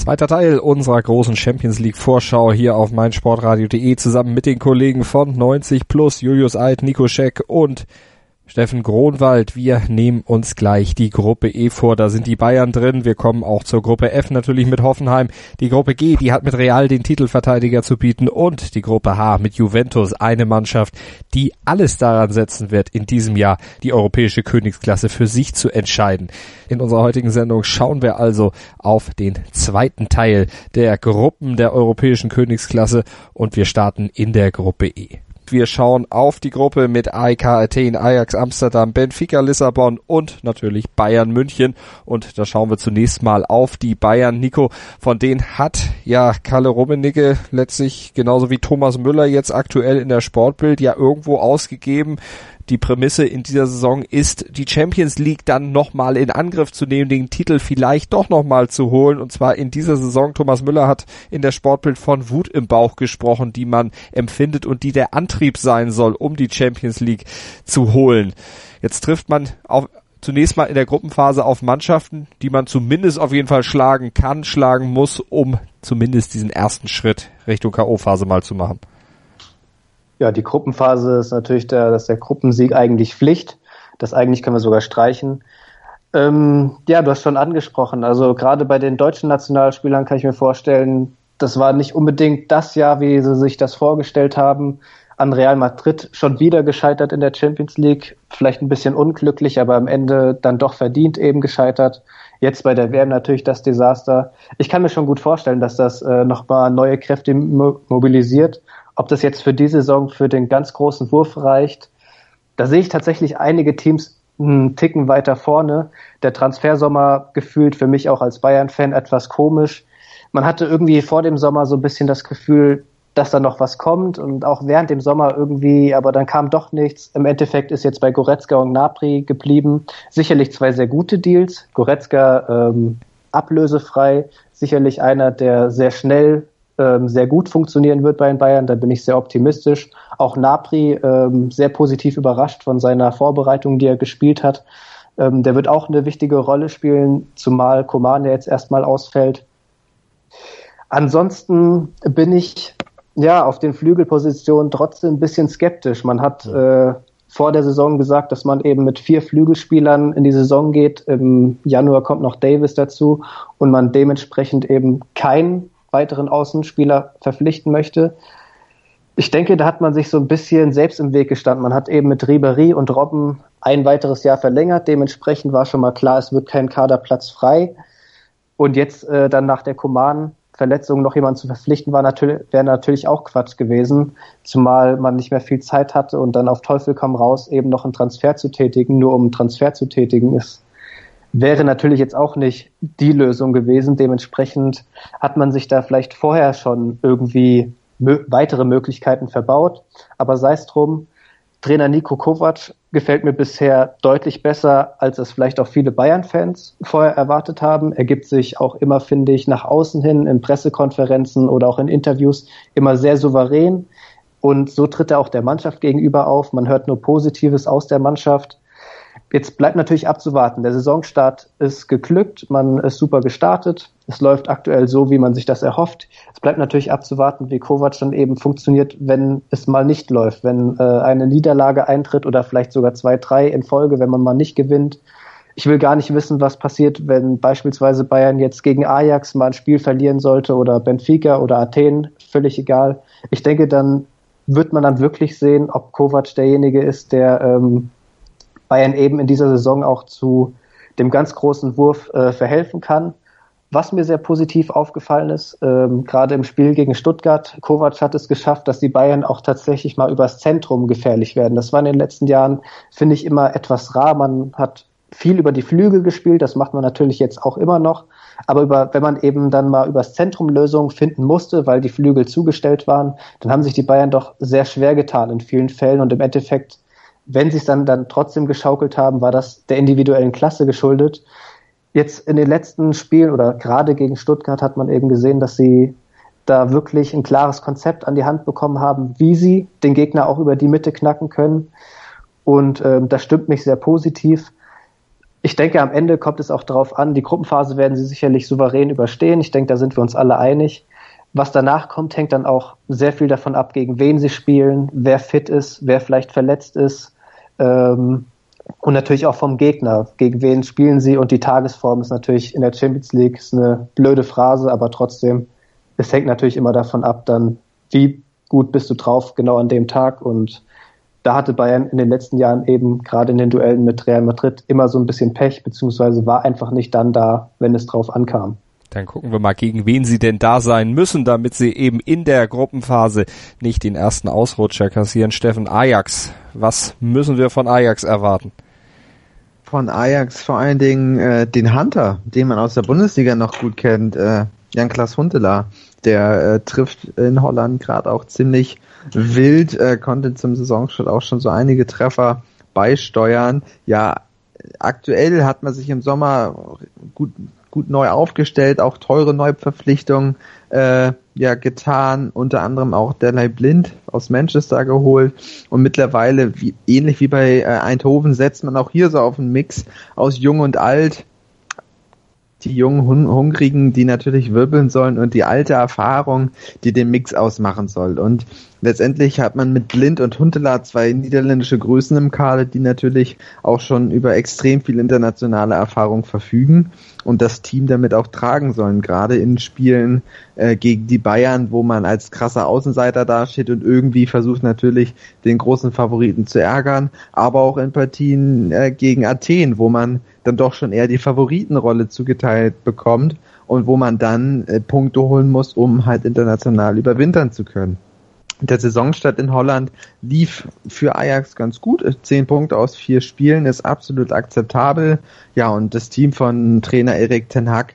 Zweiter Teil unserer großen Champions League Vorschau hier auf meinsportradio.de zusammen mit den Kollegen von 90 Plus, Julius Eid, Nico Scheck und Steffen Gronwald, wir nehmen uns gleich die Gruppe E vor. Da sind die Bayern drin. Wir kommen auch zur Gruppe F natürlich mit Hoffenheim. Die Gruppe G, die hat mit Real den Titelverteidiger zu bieten und die Gruppe H mit Juventus, eine Mannschaft, die alles daran setzen wird, in diesem Jahr die europäische Königsklasse für sich zu entscheiden. In unserer heutigen Sendung schauen wir also auf den zweiten Teil der Gruppen der europäischen Königsklasse und wir starten in der Gruppe E. Wir schauen auf die Gruppe mit AEK Athen, Ajax Amsterdam, Benfica Lissabon und natürlich Bayern München. Und da schauen wir zunächst mal auf die Bayern. Nico, von denen hat ja Kalle Rummenigge letztlich genauso wie Thomas Müller jetzt aktuell in der Sportbild ja irgendwo ausgegeben die Prämisse in dieser Saison ist, die Champions League dann nochmal in Angriff zu nehmen, den Titel vielleicht doch nochmal zu holen. Und zwar in dieser Saison. Thomas Müller hat in der Sportbild von Wut im Bauch gesprochen, die man empfindet und die der Antrieb sein soll, um die Champions League zu holen. Jetzt trifft man auf, zunächst mal in der Gruppenphase auf Mannschaften, die man zumindest auf jeden Fall schlagen kann, schlagen muss, um zumindest diesen ersten Schritt Richtung K.O.-Phase mal zu machen. Ja, die Gruppenphase ist natürlich der, dass der Gruppensieg eigentlich Pflicht. Das eigentlich können wir sogar streichen. Ähm, ja, du hast schon angesprochen. Also gerade bei den deutschen Nationalspielern kann ich mir vorstellen, das war nicht unbedingt das Jahr, wie sie sich das vorgestellt haben. An Real Madrid schon wieder gescheitert in der Champions League. Vielleicht ein bisschen unglücklich, aber am Ende dann doch verdient eben gescheitert. Jetzt bei der WM natürlich das Desaster. Ich kann mir schon gut vorstellen, dass das äh, nochmal neue Kräfte mobilisiert ob das jetzt für die Saison für den ganz großen Wurf reicht, da sehe ich tatsächlich einige Teams einen Ticken weiter vorne. Der Transfersommer gefühlt für mich auch als Bayern-Fan etwas komisch. Man hatte irgendwie vor dem Sommer so ein bisschen das Gefühl, dass da noch was kommt und auch während dem Sommer irgendwie, aber dann kam doch nichts. Im Endeffekt ist jetzt bei Goretzka und Napri geblieben. Sicherlich zwei sehr gute Deals. Goretzka ähm, ablösefrei, sicherlich einer, der sehr schnell ähm, sehr gut funktionieren wird bei den Bayern. Da bin ich sehr optimistisch. Auch Napri ähm, sehr positiv überrascht von seiner Vorbereitung, die er gespielt hat. Ähm, der wird auch eine wichtige Rolle spielen, zumal Koman jetzt erstmal ausfällt. Ansonsten bin ich ja auf den Flügelpositionen trotzdem ein bisschen skeptisch. Man hat äh, vor der Saison gesagt, dass man eben mit vier Flügelspielern in die Saison geht. Im Januar kommt noch Davis dazu und man dementsprechend eben keinen weiteren Außenspieler verpflichten möchte. Ich denke, da hat man sich so ein bisschen selbst im Weg gestanden. Man hat eben mit Ribery und Robben ein weiteres Jahr verlängert. Dementsprechend war schon mal klar, es wird kein Kaderplatz frei. Und jetzt äh, dann nach der Coman-Verletzung noch jemanden zu verpflichten, war natürlich, wäre natürlich auch Quatsch gewesen. Zumal man nicht mehr viel Zeit hatte und dann auf Teufel komm raus, eben noch einen Transfer zu tätigen, nur um einen Transfer zu tätigen, ist wäre natürlich jetzt auch nicht die Lösung gewesen. Dementsprechend hat man sich da vielleicht vorher schon irgendwie mö weitere Möglichkeiten verbaut. Aber sei es drum, Trainer Nico Kovac gefällt mir bisher deutlich besser, als es vielleicht auch viele Bayern-Fans vorher erwartet haben. Er gibt sich auch immer, finde ich, nach außen hin in Pressekonferenzen oder auch in Interviews immer sehr souverän. Und so tritt er auch der Mannschaft gegenüber auf. Man hört nur Positives aus der Mannschaft. Jetzt bleibt natürlich abzuwarten. Der Saisonstart ist geglückt, man ist super gestartet. Es läuft aktuell so, wie man sich das erhofft. Es bleibt natürlich abzuwarten, wie Kovac dann eben funktioniert, wenn es mal nicht läuft, wenn äh, eine Niederlage eintritt oder vielleicht sogar zwei, drei in Folge, wenn man mal nicht gewinnt. Ich will gar nicht wissen, was passiert, wenn beispielsweise Bayern jetzt gegen Ajax mal ein Spiel verlieren sollte oder Benfica oder Athen, völlig egal. Ich denke, dann wird man dann wirklich sehen, ob Kovac derjenige ist, der ähm, Bayern eben in dieser Saison auch zu dem ganz großen Wurf äh, verhelfen kann. Was mir sehr positiv aufgefallen ist, ähm, gerade im Spiel gegen Stuttgart, Kovac hat es geschafft, dass die Bayern auch tatsächlich mal übers Zentrum gefährlich werden. Das war in den letzten Jahren, finde ich, immer etwas rar. Man hat viel über die Flügel gespielt, das macht man natürlich jetzt auch immer noch. Aber über, wenn man eben dann mal übers Zentrum Lösungen finden musste, weil die Flügel zugestellt waren, dann haben sich die Bayern doch sehr schwer getan in vielen Fällen und im Endeffekt, wenn sie es dann, dann trotzdem geschaukelt haben, war das der individuellen Klasse geschuldet. Jetzt in den letzten Spielen oder gerade gegen Stuttgart hat man eben gesehen, dass sie da wirklich ein klares Konzept an die Hand bekommen haben, wie sie den Gegner auch über die Mitte knacken können. Und ähm, das stimmt mich sehr positiv. Ich denke, am Ende kommt es auch darauf an, die Gruppenphase werden sie sicherlich souverän überstehen. Ich denke, da sind wir uns alle einig. Was danach kommt, hängt dann auch sehr viel davon ab, gegen wen sie spielen, wer fit ist, wer vielleicht verletzt ist. Ähm, und natürlich auch vom Gegner. Gegen wen spielen sie? Und die Tagesform ist natürlich in der Champions League ist eine blöde Phrase, aber trotzdem, es hängt natürlich immer davon ab, dann, wie gut bist du drauf genau an dem Tag. Und da hatte Bayern in den letzten Jahren eben gerade in den Duellen mit Real Madrid immer so ein bisschen Pech, beziehungsweise war einfach nicht dann da, wenn es drauf ankam. Dann gucken wir mal, gegen wen sie denn da sein müssen, damit sie eben in der Gruppenphase nicht den ersten Ausrutscher kassieren. Steffen, Ajax, was müssen wir von Ajax erwarten? Von Ajax vor allen Dingen äh, den Hunter, den man aus der Bundesliga noch gut kennt, äh, Jan-Klaas Huntelaar. Der äh, trifft in Holland gerade auch ziemlich wild, äh, konnte zum Saisonstart auch schon so einige Treffer beisteuern. Ja, aktuell hat man sich im Sommer gut gut neu aufgestellt, auch teure Neuverpflichtungen äh, ja getan, unter anderem auch Delay Blind aus Manchester geholt. Und mittlerweile wie, ähnlich wie bei äh, Eindhoven setzt man auch hier so auf einen Mix aus Jung und Alt die jungen Hun Hungrigen, die natürlich wirbeln sollen und die alte Erfahrung, die den Mix ausmachen soll. Und letztendlich hat man mit Blind und Huntelaar zwei niederländische Größen im Kader, die natürlich auch schon über extrem viel internationale Erfahrung verfügen und das Team damit auch tragen sollen, gerade in Spielen äh, gegen die Bayern, wo man als krasser Außenseiter dasteht und irgendwie versucht natürlich den großen Favoriten zu ärgern, aber auch in Partien äh, gegen Athen, wo man dann doch schon eher die Favoritenrolle zugeteilt bekommt und wo man dann äh, Punkte holen muss, um halt international überwintern zu können. Der Saisonstart in Holland lief für Ajax ganz gut. Zehn Punkte aus vier Spielen ist absolut akzeptabel. Ja, und das Team von Trainer Erik Ten Hag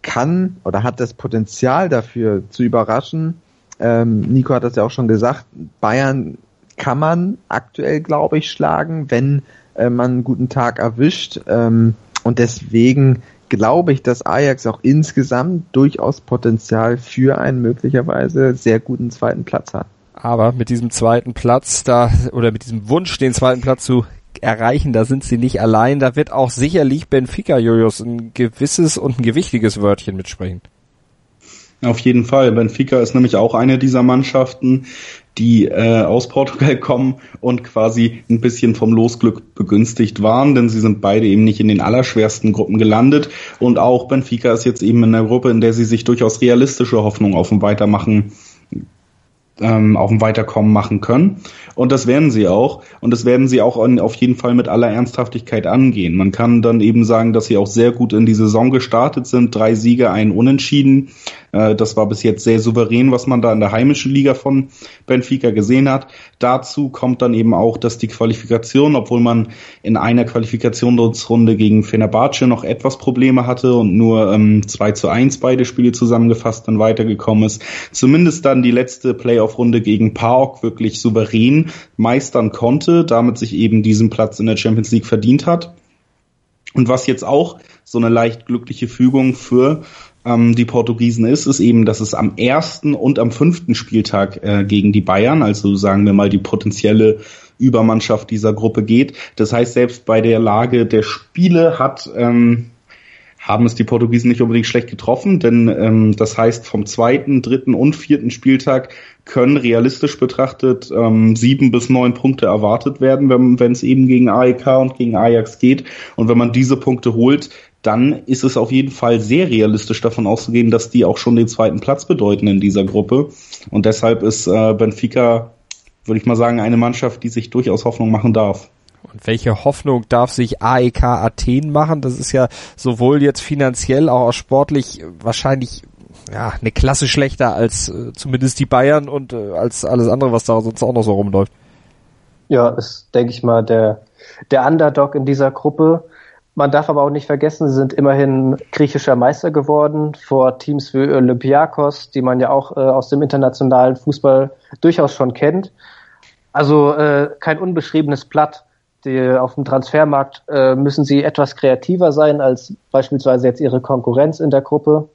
kann oder hat das Potenzial dafür zu überraschen. Ähm, Nico hat das ja auch schon gesagt. Bayern kann man aktuell, glaube ich, schlagen, wenn äh, man einen guten Tag erwischt. Ähm, und deswegen glaube ich, dass Ajax auch insgesamt durchaus Potenzial für einen möglicherweise sehr guten zweiten Platz hat. Aber mit diesem zweiten Platz da oder mit diesem Wunsch, den zweiten Platz zu erreichen, da sind sie nicht allein. Da wird auch sicherlich Benfica Julius ein gewisses und ein gewichtiges Wörtchen mitsprechen. Auf jeden Fall. Benfica ist nämlich auch eine dieser Mannschaften, die äh, aus Portugal kommen und quasi ein bisschen vom Losglück begünstigt waren, denn sie sind beide eben nicht in den allerschwersten Gruppen gelandet. Und auch Benfica ist jetzt eben in der Gruppe, in der sie sich durchaus realistische Hoffnung auf ein Weitermachen ähm, auf ein Weiterkommen machen können. Und das werden sie auch. Und das werden sie auch auf jeden Fall mit aller Ernsthaftigkeit angehen. Man kann dann eben sagen, dass sie auch sehr gut in die Saison gestartet sind. Drei Siege, ein Unentschieden. Äh, das war bis jetzt sehr souverän, was man da in der heimischen Liga von Benfica gesehen hat. Dazu kommt dann eben auch, dass die Qualifikation, obwohl man in einer Qualifikationsrunde gegen Fenerbahce noch etwas Probleme hatte und nur ähm, 2 zu 1 beide Spiele zusammengefasst dann weitergekommen ist, zumindest dann die letzte Playoff-Runde gegen PAOK wirklich souverän meistern konnte, damit sich eben diesen Platz in der Champions League verdient hat. Und was jetzt auch so eine leicht glückliche Fügung für ähm, die Portugiesen ist, ist eben, dass es am ersten und am fünften Spieltag äh, gegen die Bayern, also sagen wir mal die potenzielle Übermannschaft dieser Gruppe geht. Das heißt, selbst bei der Lage der Spiele hat ähm, haben es die Portugiesen nicht unbedingt schlecht getroffen, denn ähm, das heißt, vom zweiten, dritten und vierten Spieltag können realistisch betrachtet ähm, sieben bis neun Punkte erwartet werden, wenn es eben gegen AEK und gegen Ajax geht. Und wenn man diese Punkte holt, dann ist es auf jeden Fall sehr realistisch davon auszugehen, dass die auch schon den zweiten Platz bedeuten in dieser Gruppe. Und deshalb ist äh, Benfica, würde ich mal sagen, eine Mannschaft, die sich durchaus Hoffnung machen darf. Und welche Hoffnung darf sich AEK Athen machen? Das ist ja sowohl jetzt finanziell, auch sportlich wahrscheinlich ja, eine Klasse schlechter als äh, zumindest die Bayern und äh, als alles andere, was da sonst auch noch so rumläuft. Ja, ist, denke ich mal, der, der Underdog in dieser Gruppe Man darf aber auch nicht vergessen, sie sind immerhin griechischer Meister geworden vor Teams wie Olympiakos, die man ja auch äh, aus dem internationalen Fußball durchaus schon kennt. Also äh, kein unbeschriebenes Blatt. Die, auf dem Transfermarkt äh, müssen sie etwas kreativer sein als beispielsweise jetzt ihre Konkurrenz in der Gruppe,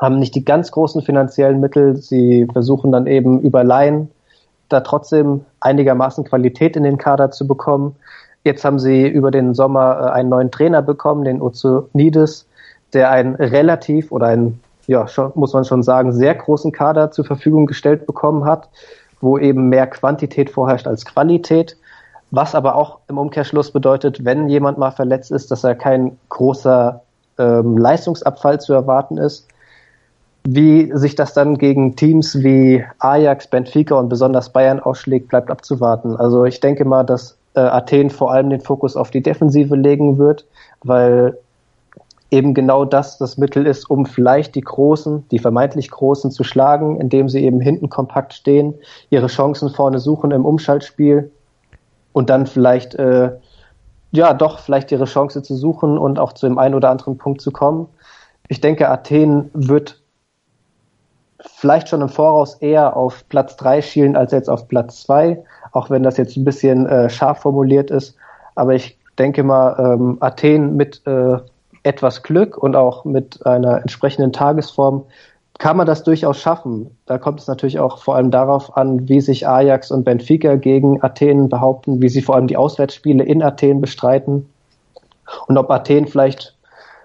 haben nicht die ganz großen finanziellen Mittel. Sie versuchen dann eben über Laien da trotzdem einigermaßen Qualität in den Kader zu bekommen. Jetzt haben sie über den Sommer äh, einen neuen Trainer bekommen, den Ozonides, der einen relativ oder einen, ja, schon, muss man schon sagen, sehr großen Kader zur Verfügung gestellt bekommen hat, wo eben mehr Quantität vorherrscht als Qualität. Was aber auch im Umkehrschluss bedeutet, wenn jemand mal verletzt ist, dass er kein großer ähm, Leistungsabfall zu erwarten ist. Wie sich das dann gegen Teams wie Ajax, Benfica und besonders Bayern ausschlägt, bleibt abzuwarten. Also ich denke mal, dass äh, Athen vor allem den Fokus auf die Defensive legen wird, weil eben genau das das Mittel ist, um vielleicht die Großen, die vermeintlich Großen zu schlagen, indem sie eben hinten kompakt stehen, ihre Chancen vorne suchen im Umschaltspiel und dann vielleicht, äh, ja, doch vielleicht ihre Chance zu suchen und auch zu dem einen oder anderen Punkt zu kommen. Ich denke, Athen wird vielleicht schon im Voraus eher auf Platz drei schielen als jetzt auf Platz zwei, auch wenn das jetzt ein bisschen äh, scharf formuliert ist. Aber ich denke mal, ähm, Athen mit äh, etwas Glück und auch mit einer entsprechenden Tagesform kann man das durchaus schaffen. Da kommt es natürlich auch vor allem darauf an, wie sich Ajax und Benfica gegen Athen behaupten, wie sie vor allem die Auswärtsspiele in Athen bestreiten und ob Athen vielleicht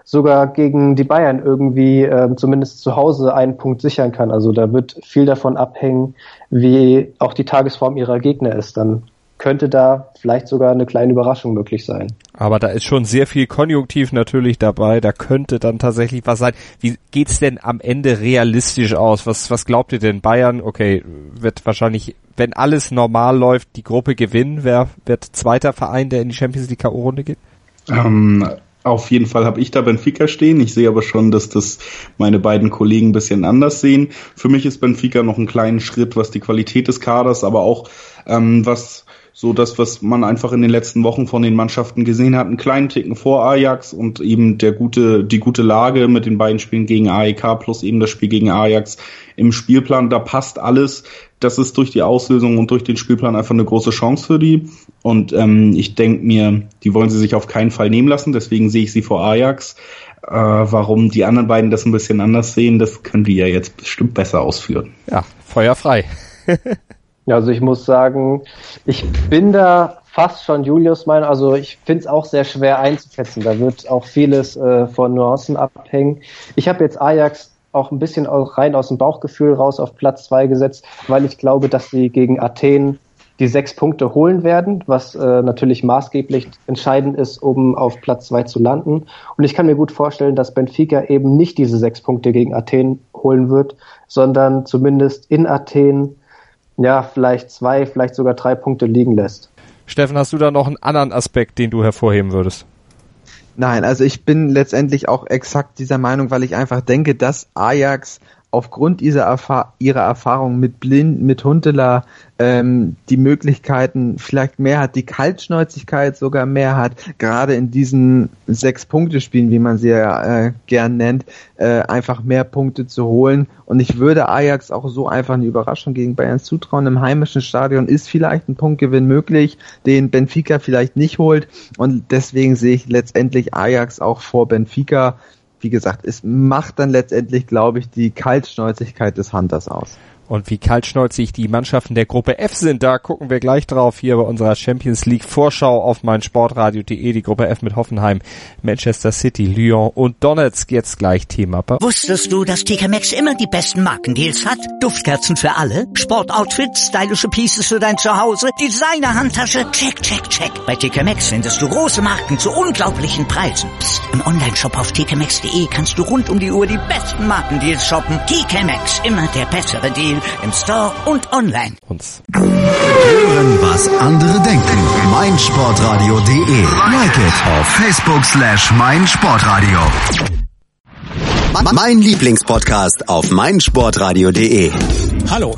sogar gegen die Bayern irgendwie äh, zumindest zu Hause einen Punkt sichern kann. Also da wird viel davon abhängen, wie auch die Tagesform ihrer Gegner ist. Dann könnte da vielleicht sogar eine kleine Überraschung möglich sein. Aber da ist schon sehr viel Konjunktiv natürlich dabei. Da könnte dann tatsächlich was sein. Wie geht's denn am Ende realistisch aus? Was, was glaubt ihr denn? Bayern, okay, wird wahrscheinlich, wenn alles normal läuft, die Gruppe gewinnen. Wer wird zweiter Verein, der in die Champions League K.O.-Runde geht? Ähm, auf jeden Fall habe ich da Benfica stehen. Ich sehe aber schon, dass das meine beiden Kollegen ein bisschen anders sehen. Für mich ist Benfica noch einen kleinen Schritt, was die Qualität des Kaders, aber auch ähm, was so das, was man einfach in den letzten Wochen von den Mannschaften gesehen hat, einen kleinen Ticken vor Ajax und eben der gute, die gute Lage mit den beiden Spielen gegen AEK plus eben das Spiel gegen Ajax im Spielplan, da passt alles. Das ist durch die Auslösung und durch den Spielplan einfach eine große Chance für die. Und ähm, ich denke mir, die wollen sie sich auf keinen Fall nehmen lassen, deswegen sehe ich sie vor Ajax. Äh, warum die anderen beiden das ein bisschen anders sehen, das können die ja jetzt bestimmt besser ausführen. Ja, feuerfrei. Also ich muss sagen, ich bin da fast schon Julius mein, also ich finde es auch sehr schwer einzuschätzen. Da wird auch vieles äh, von Nuancen abhängen. Ich habe jetzt Ajax auch ein bisschen rein aus dem Bauchgefühl raus auf Platz zwei gesetzt, weil ich glaube, dass sie gegen Athen die sechs Punkte holen werden, was äh, natürlich maßgeblich entscheidend ist, um auf Platz zwei zu landen. Und ich kann mir gut vorstellen, dass Benfica eben nicht diese sechs Punkte gegen Athen holen wird, sondern zumindest in Athen ja, vielleicht zwei, vielleicht sogar drei Punkte liegen lässt. Steffen, hast du da noch einen anderen Aspekt, den du hervorheben würdest? Nein, also ich bin letztendlich auch exakt dieser Meinung, weil ich einfach denke, dass Ajax aufgrund dieser Erfahr ihrer Erfahrung mit Blind, mit Huntela ähm, die Möglichkeiten vielleicht mehr hat, die Kaltschnäuzigkeit sogar mehr hat, gerade in diesen Sechs-Punkte-Spielen, wie man sie ja äh, gern nennt, äh, einfach mehr Punkte zu holen. Und ich würde Ajax auch so einfach eine Überraschung gegen Bayern zutrauen. Im heimischen Stadion ist vielleicht ein Punktgewinn möglich, den Benfica vielleicht nicht holt. Und deswegen sehe ich letztendlich Ajax auch vor Benfica wie gesagt, es macht dann letztendlich, glaube ich, die Kaltschnäuzigkeit des Hunters aus. Und wie kaltschnäuzig die Mannschaften der Gruppe F sind, da gucken wir gleich drauf hier bei unserer Champions League Vorschau auf mein Sportradio.de. Die Gruppe F mit Hoffenheim, Manchester City, Lyon und Donetsk jetzt gleich Thema. Wusstest du, dass TK Maxx immer die besten Markendeals hat? Duftkerzen für alle, Sportoutfits, stylische Pieces für dein Zuhause, Designer-Handtasche, check, check, check. Bei TK Maxx findest du große Marken zu unglaublichen Preisen. Psst. im Onlineshop auf tkmaxx.de kannst du rund um die Uhr die besten Markendeals shoppen. TK Maxx, immer der bessere Deal im Store und online. Uns. Hören, was andere denken. meinsportradio.de. Like it auf Facebook slash meinsportradio. Mein Lieblingspodcast auf meinsportradio.de. Hallo.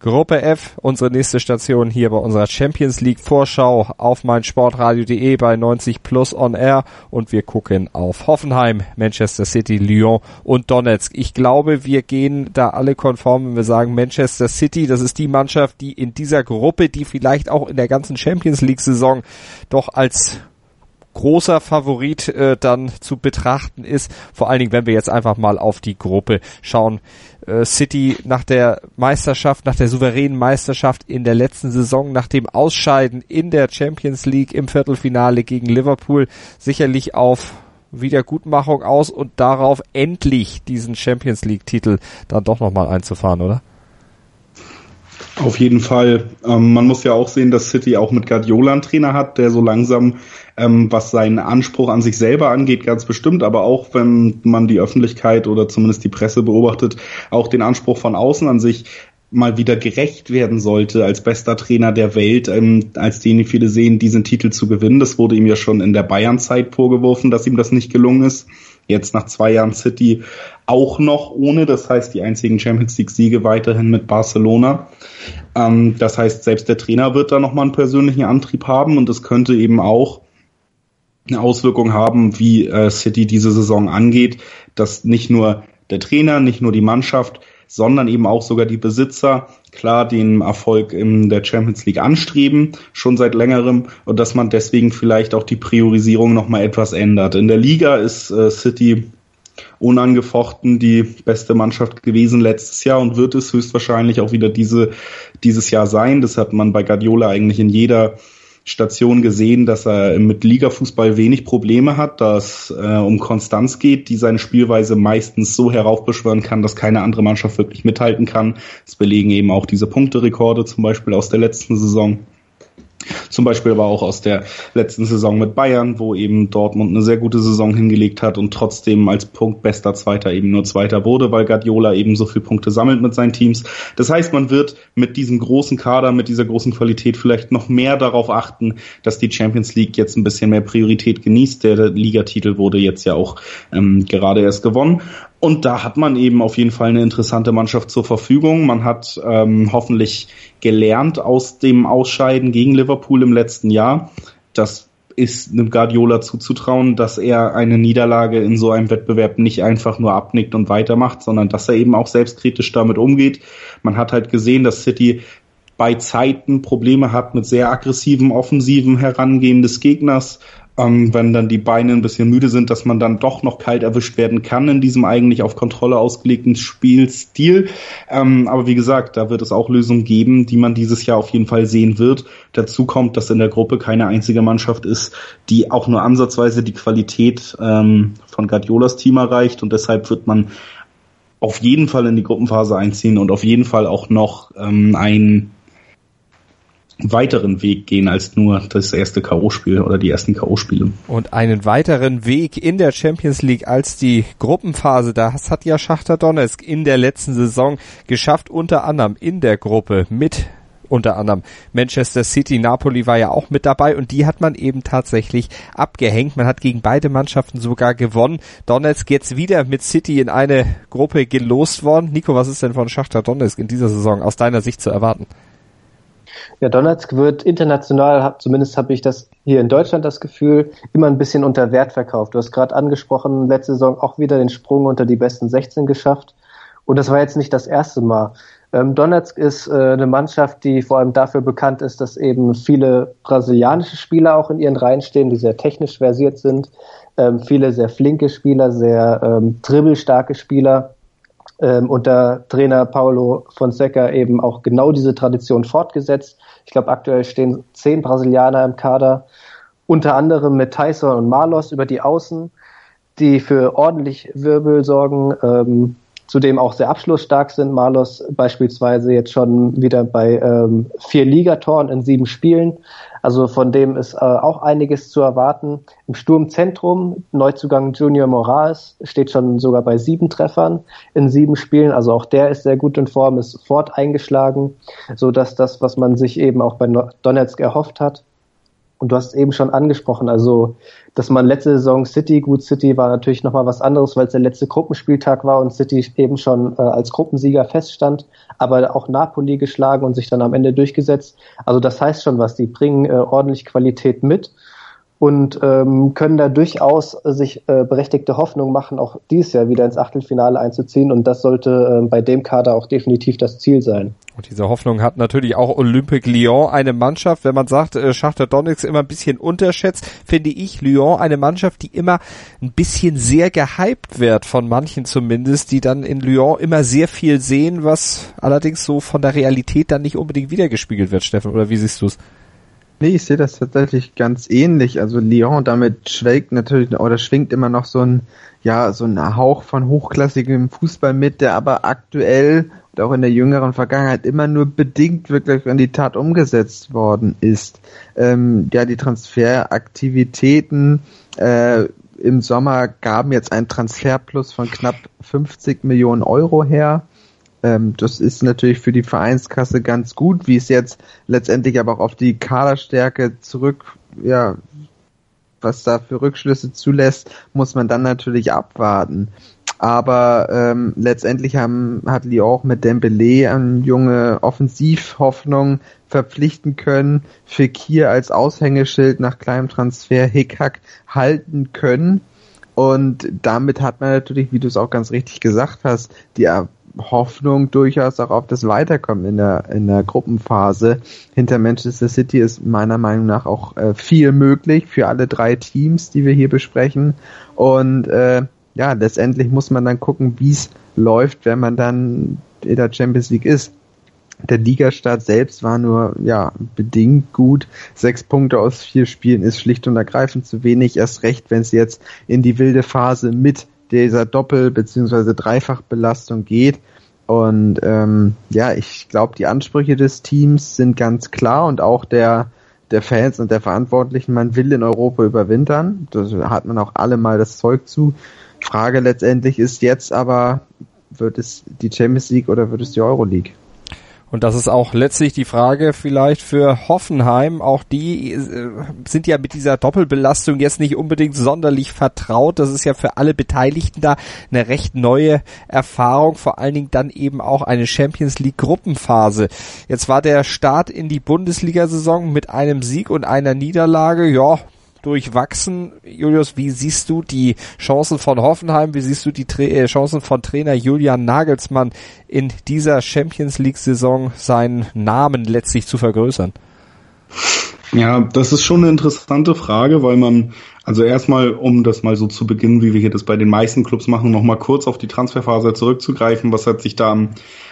Gruppe F, unsere nächste Station hier bei unserer Champions League Vorschau auf meinsportradio.de bei 90 Plus on Air und wir gucken auf Hoffenheim, Manchester City, Lyon und Donetsk. Ich glaube, wir gehen da alle konform, wenn wir sagen Manchester City, das ist die Mannschaft, die in dieser Gruppe, die vielleicht auch in der ganzen Champions League Saison doch als großer Favorit äh, dann zu betrachten ist. Vor allen Dingen, wenn wir jetzt einfach mal auf die Gruppe schauen. Äh, City nach der Meisterschaft, nach der souveränen Meisterschaft in der letzten Saison, nach dem Ausscheiden in der Champions League im Viertelfinale gegen Liverpool sicherlich auf Wiedergutmachung aus und darauf endlich diesen Champions League Titel dann doch nochmal einzufahren, oder? Auf jeden Fall. Ähm, man muss ja auch sehen, dass City auch mit Guardiola einen Trainer hat, der so langsam, ähm, was seinen Anspruch an sich selber angeht, ganz bestimmt, aber auch wenn man die Öffentlichkeit oder zumindest die Presse beobachtet, auch den Anspruch von außen an sich mal wieder gerecht werden sollte, als bester Trainer der Welt, ähm, als den viele sehen, diesen Titel zu gewinnen. Das wurde ihm ja schon in der Bayern-Zeit vorgeworfen, dass ihm das nicht gelungen ist. Jetzt nach zwei Jahren City auch noch ohne, das heißt die einzigen Champions League-Siege weiterhin mit Barcelona. Ähm, das heißt, selbst der Trainer wird da nochmal einen persönlichen Antrieb haben und es könnte eben auch eine Auswirkung haben, wie äh, City diese Saison angeht, dass nicht nur der Trainer, nicht nur die Mannschaft, sondern eben auch sogar die Besitzer klar den Erfolg in der Champions League anstreben, schon seit längerem, und dass man deswegen vielleicht auch die Priorisierung nochmal etwas ändert. In der Liga ist äh, City unangefochten die beste Mannschaft gewesen letztes Jahr und wird es höchstwahrscheinlich auch wieder diese, dieses Jahr sein. Das hat man bei Guardiola eigentlich in jeder Station gesehen, dass er mit Ligafußball wenig Probleme hat, dass äh, um Konstanz geht, die seine Spielweise meistens so heraufbeschwören kann, dass keine andere Mannschaft wirklich mithalten kann. Das belegen eben auch diese Punkterekorde zum Beispiel aus der letzten Saison. Zum Beispiel aber auch aus der letzten Saison mit Bayern, wo eben Dortmund eine sehr gute Saison hingelegt hat und trotzdem als punktbester Zweiter eben nur Zweiter wurde, weil Guardiola eben so viele Punkte sammelt mit seinen Teams. Das heißt, man wird mit diesem großen Kader, mit dieser großen Qualität vielleicht noch mehr darauf achten, dass die Champions League jetzt ein bisschen mehr Priorität genießt. Der Ligatitel wurde jetzt ja auch ähm, gerade erst gewonnen. Und da hat man eben auf jeden Fall eine interessante Mannschaft zur Verfügung. Man hat ähm, hoffentlich gelernt aus dem Ausscheiden gegen Liverpool im letzten Jahr. Das ist einem Guardiola zuzutrauen, dass er eine Niederlage in so einem Wettbewerb nicht einfach nur abnickt und weitermacht, sondern dass er eben auch selbstkritisch damit umgeht. Man hat halt gesehen, dass City bei Zeiten Probleme hat mit sehr aggressiven, offensiven Herangehen des Gegners, ähm, wenn dann die Beine ein bisschen müde sind, dass man dann doch noch kalt erwischt werden kann in diesem eigentlich auf Kontrolle ausgelegten Spielstil. Ähm, aber wie gesagt, da wird es auch Lösungen geben, die man dieses Jahr auf jeden Fall sehen wird. Dazu kommt, dass in der Gruppe keine einzige Mannschaft ist, die auch nur ansatzweise die Qualität ähm, von Guardiolas Team erreicht und deshalb wird man auf jeden Fall in die Gruppenphase einziehen und auf jeden Fall auch noch ähm, ein weiteren Weg gehen als nur das erste K.O.-Spiel oder die ersten K.O.-Spiele. Und einen weiteren Weg in der Champions League als die Gruppenphase, das hat ja Schachter Donetsk in der letzten Saison geschafft, unter anderem in der Gruppe mit unter anderem Manchester City, Napoli war ja auch mit dabei und die hat man eben tatsächlich abgehängt. Man hat gegen beide Mannschaften sogar gewonnen. Donetsk jetzt wieder mit City in eine Gruppe gelost worden. Nico, was ist denn von Schachter Donetsk in dieser Saison aus deiner Sicht zu erwarten? Ja, Donetsk wird international, zumindest habe ich das hier in Deutschland das Gefühl, immer ein bisschen unter Wert verkauft. Du hast gerade angesprochen, letzte Saison auch wieder den Sprung unter die besten 16 geschafft. Und das war jetzt nicht das erste Mal. Ähm, Donetsk ist äh, eine Mannschaft, die vor allem dafür bekannt ist, dass eben viele brasilianische Spieler auch in ihren Reihen stehen, die sehr technisch versiert sind. Ähm, viele sehr flinke Spieler, sehr ähm, dribbelstarke Spieler ähm, unter Trainer Paulo Fonseca eben auch genau diese Tradition fortgesetzt. Ich glaube, aktuell stehen zehn Brasilianer im Kader, unter anderem mit Tyson und Marlos über die Außen, die für ordentlich Wirbel sorgen. Ähm, zudem auch sehr abschlussstark sind. Marlos beispielsweise jetzt schon wieder bei ähm, vier Ligatoren in sieben Spielen. Also von dem ist äh, auch einiges zu erwarten. Im Sturmzentrum Neuzugang Junior Moraes steht schon sogar bei sieben Treffern in sieben Spielen. Also auch der ist sehr gut in Form, ist sofort eingeschlagen, so dass das, was man sich eben auch bei Donetsk erhofft hat, und du hast eben schon angesprochen, also dass man letzte Saison City, gut City war natürlich nochmal was anderes, weil es der letzte Gruppenspieltag war und City eben schon äh, als Gruppensieger feststand, aber auch Napoli geschlagen und sich dann am Ende durchgesetzt. Also das heißt schon was, die bringen äh, ordentlich Qualität mit und ähm, können da durchaus sich äh, berechtigte Hoffnung machen, auch dieses Jahr wieder ins Achtelfinale einzuziehen. Und das sollte äh, bei dem Kader auch definitiv das Ziel sein. Und diese Hoffnung hat natürlich auch Olympique Lyon, eine Mannschaft, wenn man sagt, äh, Schachter Donetsk immer ein bisschen unterschätzt, finde ich Lyon eine Mannschaft, die immer ein bisschen sehr gehypt wird, von manchen zumindest, die dann in Lyon immer sehr viel sehen, was allerdings so von der Realität dann nicht unbedingt wiedergespiegelt wird, Steffen. Oder wie siehst du es? Nee, ich sehe das tatsächlich ganz ähnlich. Also Lyon damit schwelgt natürlich oder schwingt immer noch so ein, ja, so ein Hauch von hochklassigem Fußball mit, der aber aktuell und auch in der jüngeren Vergangenheit immer nur bedingt wirklich an die Tat umgesetzt worden ist. Ähm, ja, die Transferaktivitäten äh, im Sommer gaben jetzt einen Transferplus von knapp 50 Millionen Euro her. Ähm, das ist natürlich für die Vereinskasse ganz gut, wie es jetzt letztendlich aber auch auf die Kaderstärke zurück, ja, was da für Rückschlüsse zulässt, muss man dann natürlich abwarten. Aber ähm, letztendlich haben, hat Lyon auch mit Dembele eine junge Offensivhoffnung verpflichten können, Fekir als Aushängeschild nach kleinem Transfer Hickhack halten können. Und damit hat man natürlich, wie du es auch ganz richtig gesagt hast, die Hoffnung durchaus auch auf das Weiterkommen in der, in der Gruppenphase. Hinter Manchester City ist meiner Meinung nach auch äh, viel möglich für alle drei Teams, die wir hier besprechen. Und äh, ja, letztendlich muss man dann gucken, wie es läuft, wenn man dann in der Champions League ist. Der Ligastart selbst war nur ja bedingt gut. Sechs Punkte aus vier Spielen ist schlicht und ergreifend zu wenig. Erst recht, wenn es jetzt in die wilde Phase mit dieser Doppel- bzw. Dreifachbelastung geht. Und ähm, ja, ich glaube, die Ansprüche des Teams sind ganz klar und auch der der Fans und der Verantwortlichen, man will in Europa überwintern. Da hat man auch alle mal das Zeug zu. Frage letztendlich ist jetzt aber, wird es die Champions League oder wird es die Euro League? Und das ist auch letztlich die Frage vielleicht für Hoffenheim. Auch die äh, sind ja mit dieser Doppelbelastung jetzt nicht unbedingt sonderlich vertraut. Das ist ja für alle Beteiligten da eine recht neue Erfahrung. Vor allen Dingen dann eben auch eine Champions League Gruppenphase. Jetzt war der Start in die Bundesliga-Saison mit einem Sieg und einer Niederlage. Ja, durchwachsen. Julius, wie siehst du die Chancen von Hoffenheim? Wie siehst du die Tra äh, Chancen von Trainer Julian Nagelsmann in dieser Champions League Saison seinen Namen letztlich zu vergrößern? Ja, das ist schon eine interessante Frage, weil man, also erstmal, um das mal so zu beginnen, wie wir hier das bei den meisten Clubs machen, nochmal kurz auf die Transferphase zurückzugreifen. Was hat sich da am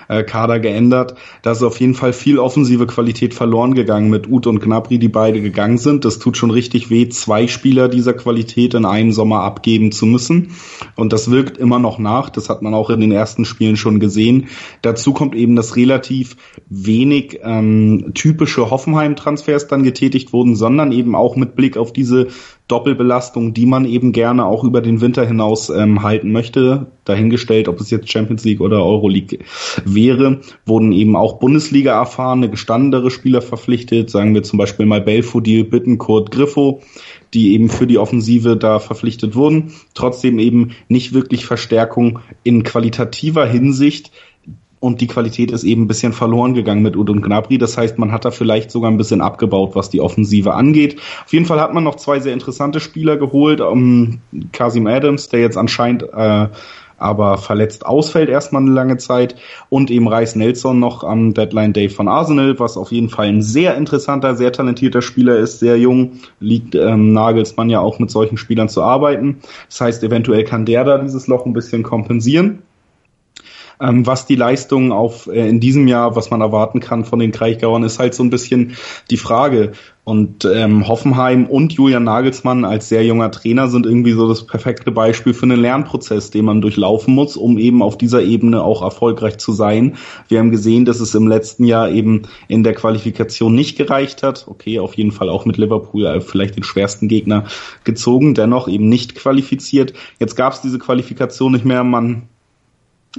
äh, Kader geändert. Da ist auf jeden Fall viel offensive Qualität verloren gegangen mit Uth und Gnabry, die beide gegangen sind. Das tut schon richtig weh, zwei Spieler dieser Qualität in einem Sommer abgeben zu müssen. Und das wirkt immer noch nach. Das hat man auch in den ersten Spielen schon gesehen. Dazu kommt eben, dass relativ wenig ähm, typische Hoffenheim-Transfers dann getätigt wurden, sondern eben auch mit Blick auf diese Doppelbelastung, die man eben gerne auch über den Winter hinaus ähm, halten möchte, dahingestellt, ob es jetzt Champions League oder Euroleague wäre, wurden eben auch Bundesliga erfahrene, gestandene Spieler verpflichtet, sagen wir zum Beispiel mal Belfodil, Bittenkurt, Griffo, die eben für die Offensive da verpflichtet wurden, trotzdem eben nicht wirklich Verstärkung in qualitativer Hinsicht, und die Qualität ist eben ein bisschen verloren gegangen mit Ud und Gnabry. Das heißt, man hat da vielleicht sogar ein bisschen abgebaut, was die Offensive angeht. Auf jeden Fall hat man noch zwei sehr interessante Spieler geholt. Um, Kasim Adams, der jetzt anscheinend äh, aber verletzt ausfällt erstmal eine lange Zeit und eben Reis Nelson noch am Deadline Day von Arsenal, was auf jeden Fall ein sehr interessanter, sehr talentierter Spieler ist, sehr jung, liegt ähm, Nagelsmann ja auch mit solchen Spielern zu arbeiten. Das heißt, eventuell kann der da dieses Loch ein bisschen kompensieren. Ähm, was die Leistungen auf äh, in diesem Jahr, was man erwarten kann von den Kraichgauern, ist halt so ein bisschen die Frage. Und ähm, Hoffenheim und Julian Nagelsmann als sehr junger Trainer sind irgendwie so das perfekte Beispiel für einen Lernprozess, den man durchlaufen muss, um eben auf dieser Ebene auch erfolgreich zu sein. Wir haben gesehen, dass es im letzten Jahr eben in der Qualifikation nicht gereicht hat. Okay, auf jeden Fall auch mit Liverpool äh, vielleicht den schwersten Gegner gezogen, dennoch eben nicht qualifiziert. Jetzt gab es diese Qualifikation nicht mehr. Man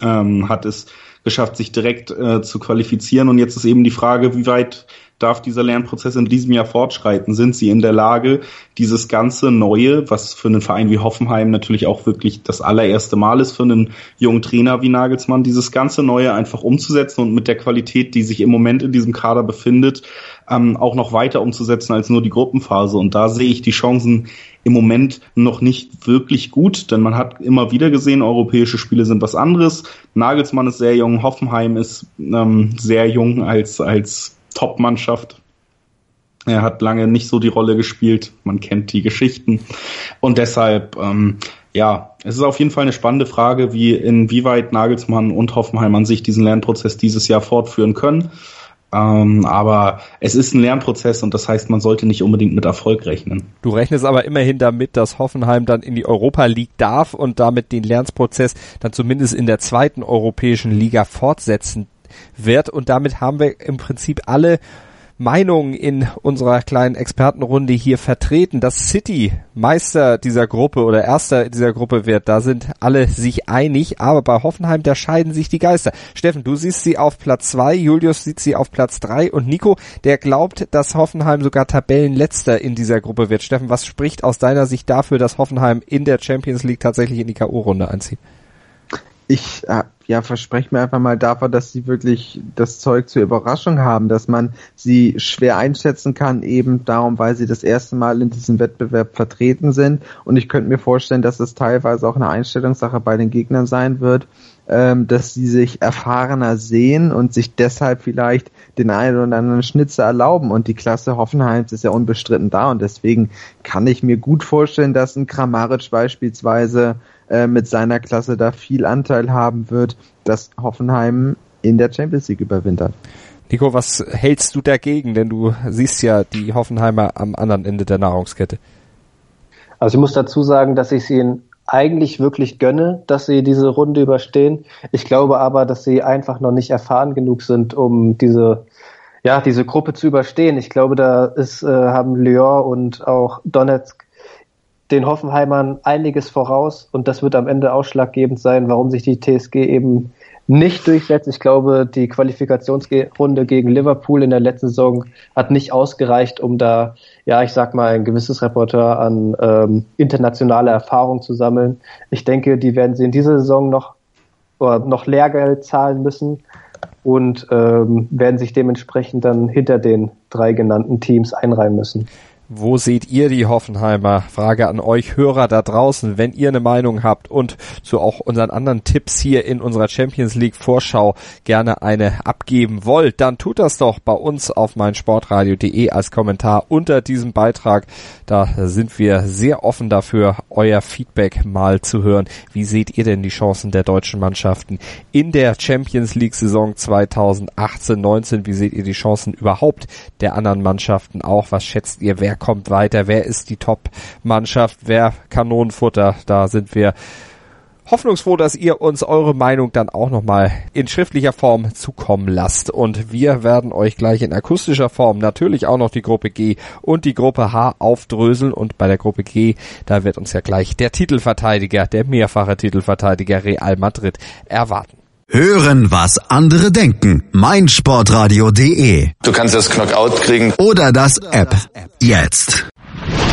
ähm, hat es geschafft, sich direkt äh, zu qualifizieren. Und jetzt ist eben die Frage, wie weit darf dieser Lernprozess in diesem Jahr fortschreiten? Sind sie in der Lage, dieses ganze Neue, was für einen Verein wie Hoffenheim natürlich auch wirklich das allererste Mal ist für einen jungen Trainer wie Nagelsmann, dieses ganze Neue einfach umzusetzen und mit der Qualität, die sich im Moment in diesem Kader befindet, ähm, auch noch weiter umzusetzen als nur die Gruppenphase. Und da sehe ich die Chancen im Moment noch nicht wirklich gut, denn man hat immer wieder gesehen, europäische Spiele sind was anderes. Nagelsmann ist sehr jung, Hoffenheim ist ähm, sehr jung als, als Top-Mannschaft. Er hat lange nicht so die Rolle gespielt. Man kennt die Geschichten. Und deshalb, ähm, ja, es ist auf jeden Fall eine spannende Frage, wie inwieweit Nagelsmann und Hoffenheim an sich diesen Lernprozess dieses Jahr fortführen können. Ähm, aber es ist ein Lernprozess und das heißt, man sollte nicht unbedingt mit Erfolg rechnen. Du rechnest aber immerhin damit, dass Hoffenheim dann in die Europa League darf und damit den Lernprozess dann zumindest in der zweiten europäischen Liga fortsetzen wird. Und damit haben wir im Prinzip alle Meinungen in unserer kleinen Expertenrunde hier vertreten, dass City Meister dieser Gruppe oder Erster dieser Gruppe wird. Da sind alle sich einig, aber bei Hoffenheim, da scheiden sich die Geister. Steffen, du siehst sie auf Platz zwei, Julius sieht sie auf Platz drei und Nico, der glaubt, dass Hoffenheim sogar Tabellenletzter in dieser Gruppe wird. Steffen, was spricht aus deiner Sicht dafür, dass Hoffenheim in der Champions League tatsächlich in die K.O.-Runde einzieht? Ich äh, ja, verspreche mir einfach mal davon, dass sie wirklich das Zeug zur Überraschung haben, dass man sie schwer einschätzen kann, eben darum, weil sie das erste Mal in diesem Wettbewerb vertreten sind. Und ich könnte mir vorstellen, dass es teilweise auch eine Einstellungssache bei den Gegnern sein wird, ähm, dass sie sich erfahrener sehen und sich deshalb vielleicht den einen oder anderen Schnitzer erlauben. Und die Klasse Hoffenheims ist ja unbestritten da. Und deswegen kann ich mir gut vorstellen, dass ein Kramaric beispielsweise äh, mit seiner Klasse da viel Anteil haben wird, dass Hoffenheim in der Champions League überwintert. Nico, was hältst du dagegen? Denn du siehst ja die Hoffenheimer am anderen Ende der Nahrungskette. Also ich muss dazu sagen, dass ich sie ihnen eigentlich wirklich gönne, dass sie diese Runde überstehen. Ich glaube aber, dass sie einfach noch nicht erfahren genug sind, um diese ja, diese Gruppe zu überstehen. Ich glaube, da ist, äh, haben Lyon und auch Donetsk den Hoffenheimern einiges voraus und das wird am Ende ausschlaggebend sein, warum sich die TSG eben nicht durchsetzt. Ich glaube, die Qualifikationsrunde gegen Liverpool in der letzten Saison hat nicht ausgereicht, um da, ja, ich sag mal, ein gewisses Repertoire an ähm, internationaler Erfahrung zu sammeln. Ich denke, die werden sie in dieser Saison noch, oder noch Lehrgeld zahlen müssen und ähm, werden sich dementsprechend dann hinter den drei genannten Teams einreihen müssen. Wo seht ihr die Hoffenheimer? Frage an euch Hörer da draußen, wenn ihr eine Meinung habt und zu auch unseren anderen Tipps hier in unserer Champions League Vorschau gerne eine abgeben wollt, dann tut das doch bei uns auf meinsportradio.de als Kommentar unter diesem Beitrag. Da sind wir sehr offen dafür, euer Feedback mal zu hören. Wie seht ihr denn die Chancen der deutschen Mannschaften in der Champions League Saison 2018-19? Wie seht ihr die Chancen überhaupt der anderen Mannschaften auch? Was schätzt ihr, wer kommt weiter, wer ist die Top-Mannschaft, wer Kanonenfutter. Da sind wir hoffnungsfroh, dass ihr uns eure Meinung dann auch nochmal in schriftlicher Form zukommen lasst. Und wir werden euch gleich in akustischer Form natürlich auch noch die Gruppe G und die Gruppe H aufdröseln. Und bei der Gruppe G, da wird uns ja gleich der Titelverteidiger, der mehrfache Titelverteidiger Real Madrid erwarten. Hören, was andere denken. meinsportradio.de Du kannst das Knockout kriegen. oder das App. Jetzt.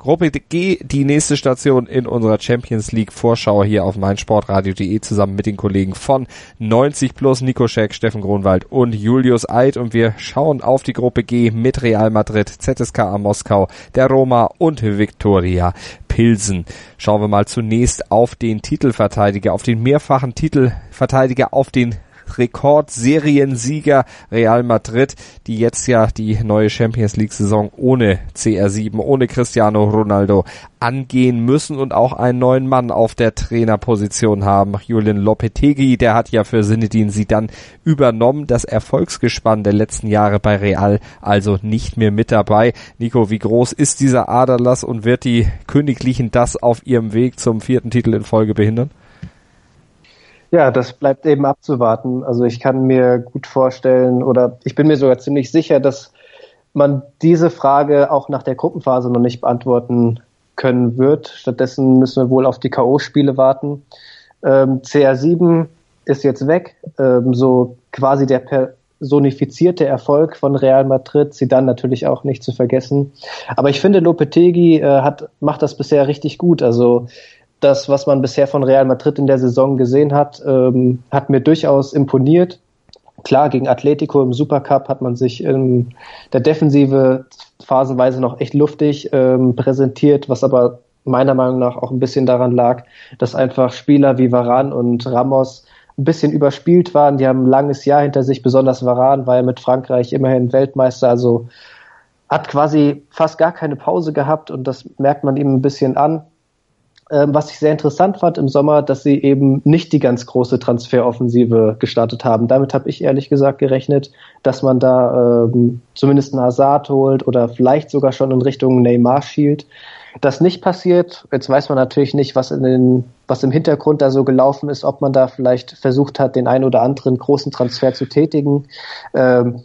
Gruppe G, die nächste Station in unserer Champions League Vorschau hier auf meinsportradio.de zusammen mit den Kollegen von 90 Plus, Nico Scheck, Steffen Gronwald und Julius Eid und wir schauen auf die Gruppe G mit Real Madrid, ZSKA Moskau, der Roma und Viktoria Pilsen. Schauen wir mal zunächst auf den Titelverteidiger, auf den mehrfachen Titelverteidiger, auf den Rekordseriensieger Real Madrid, die jetzt ja die neue Champions League Saison ohne CR7, ohne Cristiano Ronaldo angehen müssen und auch einen neuen Mann auf der Trainerposition haben. Julian Lopetegui, der hat ja für Sinedin dann übernommen. Das Erfolgsgespann der letzten Jahre bei Real also nicht mehr mit dabei. Nico, wie groß ist dieser Aderlass und wird die Königlichen das auf ihrem Weg zum vierten Titel in Folge behindern? Ja, das bleibt eben abzuwarten. Also ich kann mir gut vorstellen oder ich bin mir sogar ziemlich sicher, dass man diese Frage auch nach der Gruppenphase noch nicht beantworten können wird. Stattdessen müssen wir wohl auf die K.O.-Spiele warten. Ähm, CR7 ist jetzt weg, ähm, so quasi der personifizierte Erfolg von Real Madrid, sie dann natürlich auch nicht zu vergessen. Aber ich finde, Lopetegui äh, hat, macht das bisher richtig gut. Also das, was man bisher von Real Madrid in der Saison gesehen hat, ähm, hat mir durchaus imponiert. Klar, gegen Atletico im Supercup hat man sich in der Defensive phasenweise noch echt luftig ähm, präsentiert, was aber meiner Meinung nach auch ein bisschen daran lag, dass einfach Spieler wie Varan und Ramos ein bisschen überspielt waren. Die haben ein langes Jahr hinter sich, besonders Varan war ja mit Frankreich immerhin Weltmeister, also hat quasi fast gar keine Pause gehabt und das merkt man ihm ein bisschen an. Ähm, was ich sehr interessant fand im Sommer, dass sie eben nicht die ganz große Transferoffensive gestartet haben. Damit habe ich ehrlich gesagt gerechnet, dass man da ähm, zumindest einen Hazard holt oder vielleicht sogar schon in Richtung Neymar schielt. Das nicht passiert. Jetzt weiß man natürlich nicht, was in den, was im Hintergrund da so gelaufen ist, ob man da vielleicht versucht hat, den einen oder anderen großen Transfer zu tätigen. Ähm,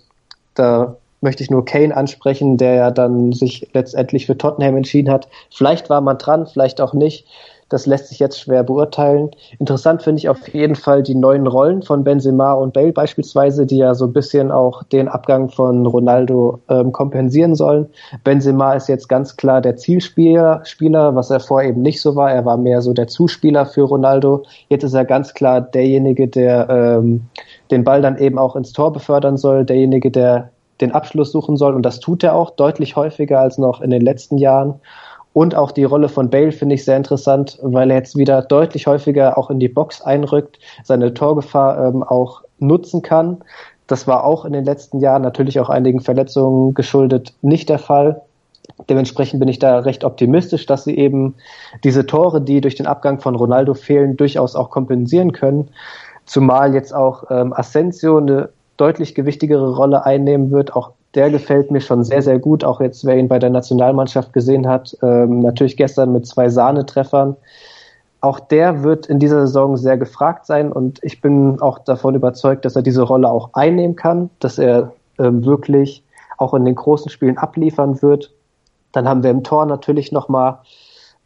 da möchte ich nur Kane ansprechen, der ja dann sich letztendlich für Tottenham entschieden hat. Vielleicht war man dran, vielleicht auch nicht. Das lässt sich jetzt schwer beurteilen. Interessant finde ich auf jeden Fall die neuen Rollen von Benzema und Bale beispielsweise, die ja so ein bisschen auch den Abgang von Ronaldo ähm, kompensieren sollen. Benzema ist jetzt ganz klar der Zielspieler, Spieler, was er vorher eben nicht so war. Er war mehr so der Zuspieler für Ronaldo. Jetzt ist er ganz klar derjenige, der ähm, den Ball dann eben auch ins Tor befördern soll, derjenige, der den Abschluss suchen soll. Und das tut er auch deutlich häufiger als noch in den letzten Jahren. Und auch die Rolle von Bale finde ich sehr interessant, weil er jetzt wieder deutlich häufiger auch in die Box einrückt, seine Torgefahr ähm, auch nutzen kann. Das war auch in den letzten Jahren natürlich auch einigen Verletzungen geschuldet nicht der Fall. Dementsprechend bin ich da recht optimistisch, dass sie eben diese Tore, die durch den Abgang von Ronaldo fehlen, durchaus auch kompensieren können. Zumal jetzt auch ähm, Asensio eine deutlich gewichtigere Rolle einnehmen wird. Auch der gefällt mir schon sehr, sehr gut. Auch jetzt, wer ihn bei der Nationalmannschaft gesehen hat, ähm, natürlich gestern mit zwei Sahnetreffern. Auch der wird in dieser Saison sehr gefragt sein und ich bin auch davon überzeugt, dass er diese Rolle auch einnehmen kann, dass er ähm, wirklich auch in den großen Spielen abliefern wird. Dann haben wir im Tor natürlich nochmal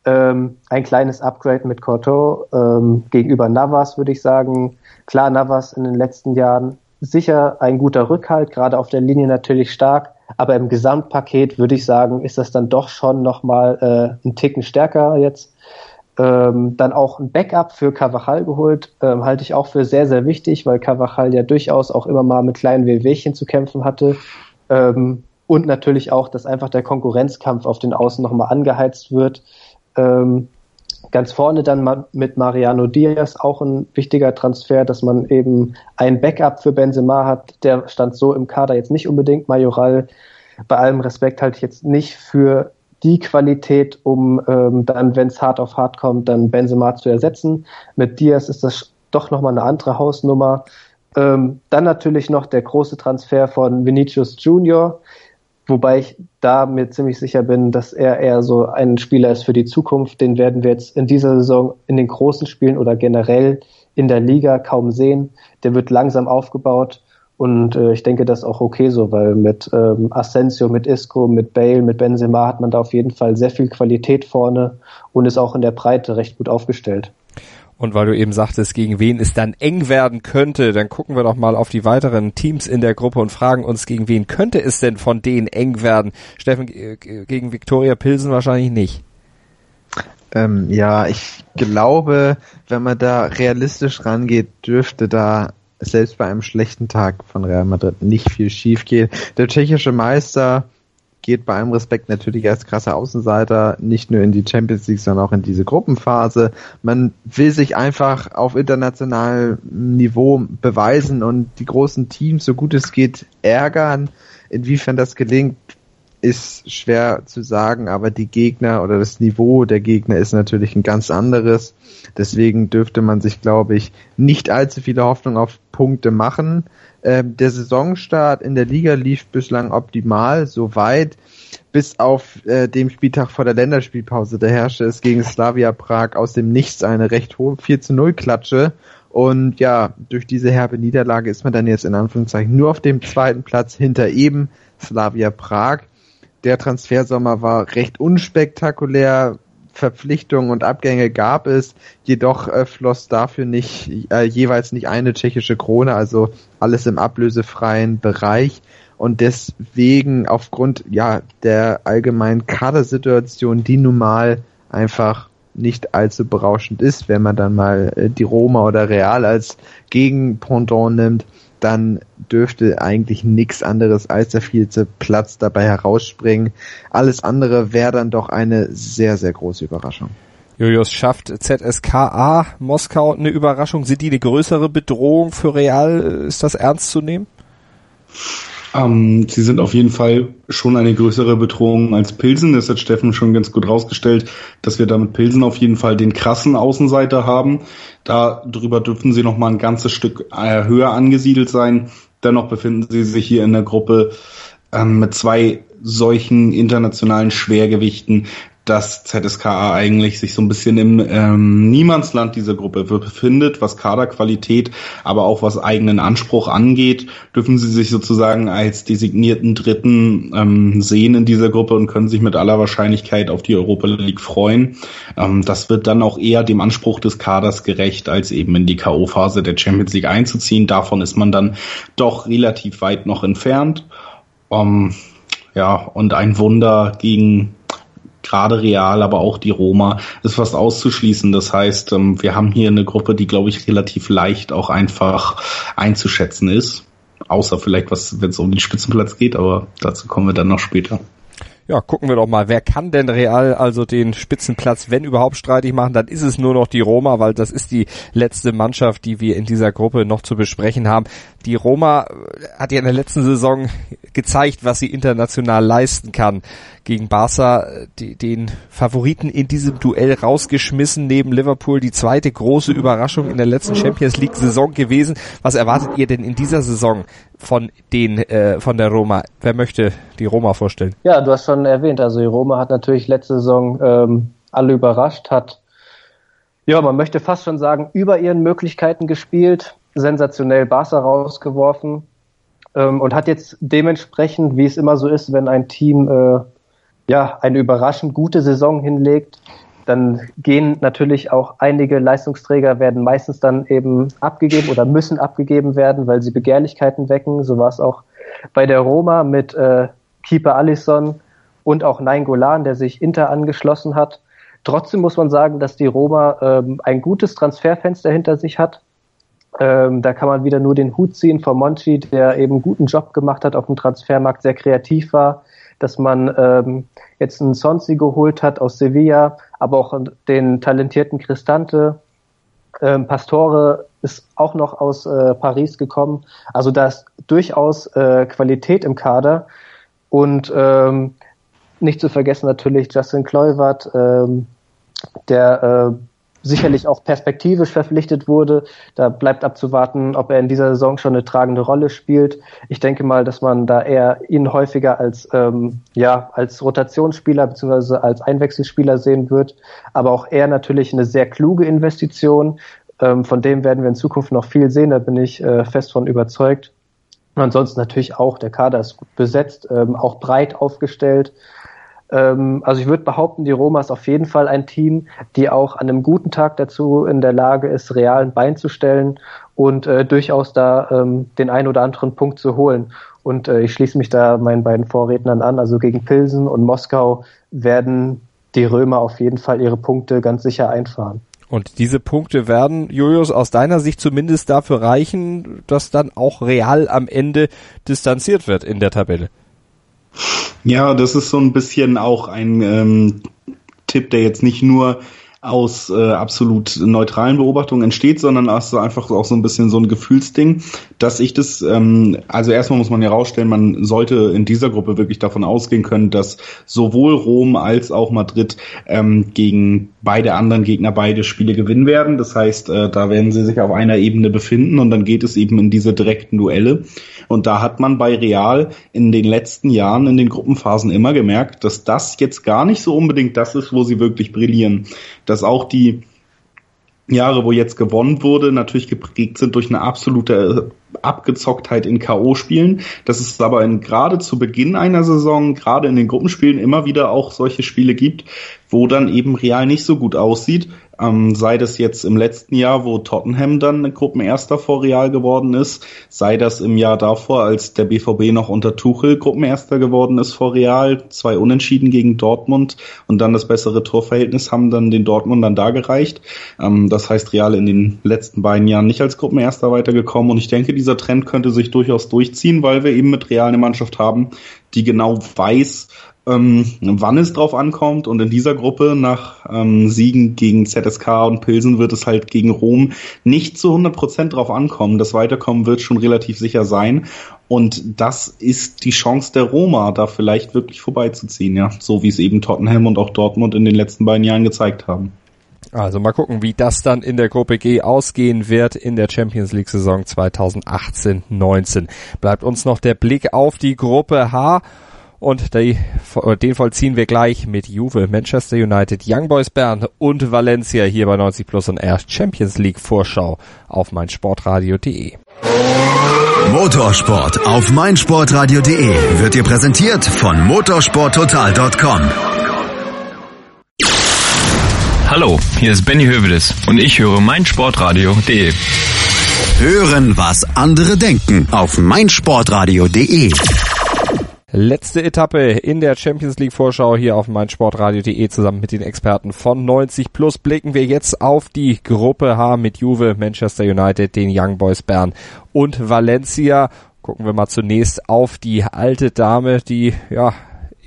ähm, ein kleines Upgrade mit Corto ähm, gegenüber Navas, würde ich sagen. Klar, Navas in den letzten Jahren sicher ein guter Rückhalt, gerade auf der Linie natürlich stark, aber im Gesamtpaket würde ich sagen, ist das dann doch schon nochmal äh, ein Ticken stärker jetzt. Ähm, dann auch ein Backup für Cavachal geholt, ähm, halte ich auch für sehr, sehr wichtig, weil Cavachal ja durchaus auch immer mal mit kleinen Wehwehchen zu kämpfen hatte. Ähm, und natürlich auch, dass einfach der Konkurrenzkampf auf den Außen nochmal angeheizt wird. Ähm, Ganz vorne dann mit Mariano Diaz auch ein wichtiger Transfer, dass man eben ein Backup für Benzema hat. Der stand so im Kader jetzt nicht unbedingt. Majoral, bei allem Respekt halte ich jetzt nicht für die Qualität, um ähm, dann, wenn es hart auf hart kommt, dann Benzema zu ersetzen. Mit Diaz ist das doch nochmal eine andere Hausnummer. Ähm, dann natürlich noch der große Transfer von Vinicius Junior, Wobei ich da mir ziemlich sicher bin, dass er eher so ein Spieler ist für die Zukunft. Den werden wir jetzt in dieser Saison in den großen Spielen oder generell in der Liga kaum sehen. Der wird langsam aufgebaut und äh, ich denke, das ist auch okay so, weil mit ähm, Asensio, mit Isco, mit Bale, mit Benzema hat man da auf jeden Fall sehr viel Qualität vorne und ist auch in der Breite recht gut aufgestellt. Und weil du eben sagtest, gegen wen es dann eng werden könnte, dann gucken wir doch mal auf die weiteren Teams in der Gruppe und fragen uns, gegen wen könnte es denn von denen eng werden? Steffen, gegen Viktoria Pilsen wahrscheinlich nicht. Ähm, ja, ich glaube, wenn man da realistisch rangeht, dürfte da selbst bei einem schlechten Tag von Real Madrid nicht viel schief gehen. Der tschechische Meister geht bei allem Respekt natürlich als krasser Außenseiter nicht nur in die Champions League, sondern auch in diese Gruppenphase. Man will sich einfach auf internationalem Niveau beweisen und die großen Teams, so gut es geht, ärgern. Inwiefern das gelingt, ist schwer zu sagen, aber die Gegner oder das Niveau der Gegner ist natürlich ein ganz anderes. Deswegen dürfte man sich, glaube ich, nicht allzu viele Hoffnung auf Punkte machen. Ähm, der Saisonstart in der Liga lief bislang optimal, soweit bis auf äh, dem Spieltag vor der Länderspielpause. Da herrschte es gegen Slavia Prag aus dem Nichts eine recht hohe 4 zu 0 Klatsche. Und ja, durch diese herbe Niederlage ist man dann jetzt in Anführungszeichen nur auf dem zweiten Platz hinter eben Slavia Prag. Der Transfersommer war recht unspektakulär. Verpflichtungen und Abgänge gab es, jedoch äh, floss dafür nicht äh, jeweils nicht eine tschechische Krone, also alles im ablösefreien Bereich und deswegen aufgrund ja der allgemeinen Kadersituation, die nun mal einfach nicht allzu berauschend ist, wenn man dann mal äh, die Roma oder Real als Gegenpendant nimmt, dann dürfte eigentlich nichts anderes als der vierte Platz dabei herausspringen. Alles andere wäre dann doch eine sehr, sehr große Überraschung. Julius schafft ZSKA Moskau eine Überraschung. Sind die eine größere Bedrohung für Real? Ist das ernst zu nehmen? Ähm, sie sind auf jeden Fall schon eine größere Bedrohung als Pilsen. Das hat Steffen schon ganz gut rausgestellt, dass wir da mit Pilsen auf jeden Fall den krassen Außenseiter haben. Darüber dürfen sie noch mal ein ganzes Stück äh, höher angesiedelt sein. Dennoch befinden sie sich hier in der Gruppe ähm, mit zwei solchen internationalen Schwergewichten, dass ZSKA eigentlich sich so ein bisschen im ähm, Niemandsland dieser Gruppe befindet, was Kaderqualität, aber auch was eigenen Anspruch angeht, dürfen sie sich sozusagen als designierten Dritten ähm, sehen in dieser Gruppe und können sich mit aller Wahrscheinlichkeit auf die Europa League freuen. Ähm, das wird dann auch eher dem Anspruch des Kaders gerecht, als eben in die K.O.-Phase der Champions League einzuziehen. Davon ist man dann doch relativ weit noch entfernt. Um, ja, und ein Wunder gegen gerade Real, aber auch die Roma, ist fast auszuschließen. Das heißt, ähm, wir haben hier eine Gruppe, die, glaube ich, relativ leicht auch einfach einzuschätzen ist. Außer vielleicht, was, wenn es um den Spitzenplatz geht, aber dazu kommen wir dann noch später. Ja, gucken wir doch mal, wer kann denn Real also den Spitzenplatz, wenn überhaupt, streitig machen? Dann ist es nur noch die Roma, weil das ist die letzte Mannschaft, die wir in dieser Gruppe noch zu besprechen haben. Die Roma hat ja in der letzten Saison gezeigt, was sie international leisten kann. Gegen Barca die, den Favoriten in diesem Duell rausgeschmissen, neben Liverpool die zweite große Überraschung in der letzten Champions League Saison gewesen. Was erwartet ihr denn in dieser Saison von den äh, von der Roma? Wer möchte die Roma vorstellen? Ja, du hast schon erwähnt, also die Roma hat natürlich letzte Saison ähm, alle überrascht, hat ja, man möchte fast schon sagen, über ihren Möglichkeiten gespielt, sensationell Barca rausgeworfen ähm, und hat jetzt dementsprechend, wie es immer so ist, wenn ein Team äh, ja eine überraschend gute Saison hinlegt, dann gehen natürlich auch einige Leistungsträger werden meistens dann eben abgegeben oder müssen abgegeben werden, weil sie Begehrlichkeiten wecken. So war es auch bei der Roma mit äh, Keeper Alisson und auch Nein Golan, der sich Inter angeschlossen hat. Trotzdem muss man sagen, dass die Roma ähm, ein gutes Transferfenster hinter sich hat. Ähm, da kann man wieder nur den Hut ziehen von Monchi, der eben einen guten Job gemacht hat auf dem Transfermarkt, sehr kreativ war, dass man ähm, jetzt einen Sonsi geholt hat aus Sevilla, aber auch den talentierten Cristante. Ähm, Pastore ist auch noch aus äh, Paris gekommen. Also da ist durchaus äh, Qualität im Kader. Und ähm, nicht zu vergessen natürlich Justin Kluivert, ähm, der äh, sicherlich auch perspektivisch verpflichtet wurde. Da bleibt abzuwarten, ob er in dieser Saison schon eine tragende Rolle spielt. Ich denke mal, dass man da eher ihn häufiger als ähm, ja als Rotationsspieler beziehungsweise als Einwechselspieler sehen wird. Aber auch er natürlich eine sehr kluge Investition. Ähm, von dem werden wir in Zukunft noch viel sehen. Da bin ich äh, fest von überzeugt. Ansonsten natürlich auch der Kader ist gut besetzt, ähm, auch breit aufgestellt. Ähm, also ich würde behaupten, die Roma ist auf jeden Fall ein Team, die auch an einem guten Tag dazu in der Lage ist, realen Bein zu stellen und äh, durchaus da ähm, den einen oder anderen Punkt zu holen. Und äh, ich schließe mich da meinen beiden Vorrednern an. Also gegen Pilsen und Moskau werden die Römer auf jeden Fall ihre Punkte ganz sicher einfahren. Und diese Punkte werden, Julius, aus deiner Sicht zumindest dafür reichen, dass dann auch Real am Ende distanziert wird in der Tabelle. Ja, das ist so ein bisschen auch ein ähm, Tipp, der jetzt nicht nur aus äh, absolut neutralen Beobachtungen entsteht, sondern also einfach auch so ein bisschen so ein Gefühlsding, dass ich das, ähm, also erstmal muss man ja rausstellen, man sollte in dieser Gruppe wirklich davon ausgehen können, dass sowohl Rom als auch Madrid ähm, gegen beide anderen Gegner beide Spiele gewinnen werden. Das heißt, äh, da werden sie sich auf einer Ebene befinden und dann geht es eben in diese direkten Duelle. Und da hat man bei Real in den letzten Jahren in den Gruppenphasen immer gemerkt, dass das jetzt gar nicht so unbedingt das ist, wo sie wirklich brillieren. Dass auch die Jahre, wo jetzt gewonnen wurde, natürlich geprägt sind durch eine absolute Abgezocktheit in K.O.-Spielen. Dass es aber in, gerade zu Beginn einer Saison, gerade in den Gruppenspielen immer wieder auch solche Spiele gibt, wo dann eben Real nicht so gut aussieht, ähm, sei das jetzt im letzten Jahr, wo Tottenham dann Gruppenerster vor Real geworden ist, sei das im Jahr davor, als der BVB noch unter Tuchel Gruppenerster geworden ist vor Real, zwei Unentschieden gegen Dortmund und dann das bessere Torverhältnis haben dann den Dortmundern da gereicht. Ähm, das heißt, Real in den letzten beiden Jahren nicht als Gruppenerster weitergekommen und ich denke, dieser Trend könnte sich durchaus durchziehen, weil wir eben mit Real eine Mannschaft haben, die genau weiß, ähm, wann es drauf ankommt. Und in dieser Gruppe nach ähm, Siegen gegen ZSK und Pilsen wird es halt gegen Rom nicht zu 100 Prozent drauf ankommen. Das Weiterkommen wird schon relativ sicher sein. Und das ist die Chance der Roma, da vielleicht wirklich vorbeizuziehen, ja. So wie es eben Tottenham und auch Dortmund in den letzten beiden Jahren gezeigt haben. Also mal gucken, wie das dann in der Gruppe G ausgehen wird in der Champions League Saison 2018-19. Bleibt uns noch der Blick auf die Gruppe H. Und die, den vollziehen wir gleich mit Juve, Manchester United, Young Boys Bern und Valencia hier bei 90 Plus und R Champions League Vorschau auf meinsportradio.de. Motorsport auf meinsportradio.de wird dir präsentiert von motorsporttotal.com. Hallo, hier ist Benny Hövedes und ich höre meinsportradio.de. Hören, was andere denken auf meinsportradio.de. Letzte Etappe in der Champions League Vorschau hier auf meinsportradio.de zusammen mit den Experten von 90 Plus blicken wir jetzt auf die Gruppe H mit Juve, Manchester United, den Young Boys Bern und Valencia. Gucken wir mal zunächst auf die alte Dame, die ja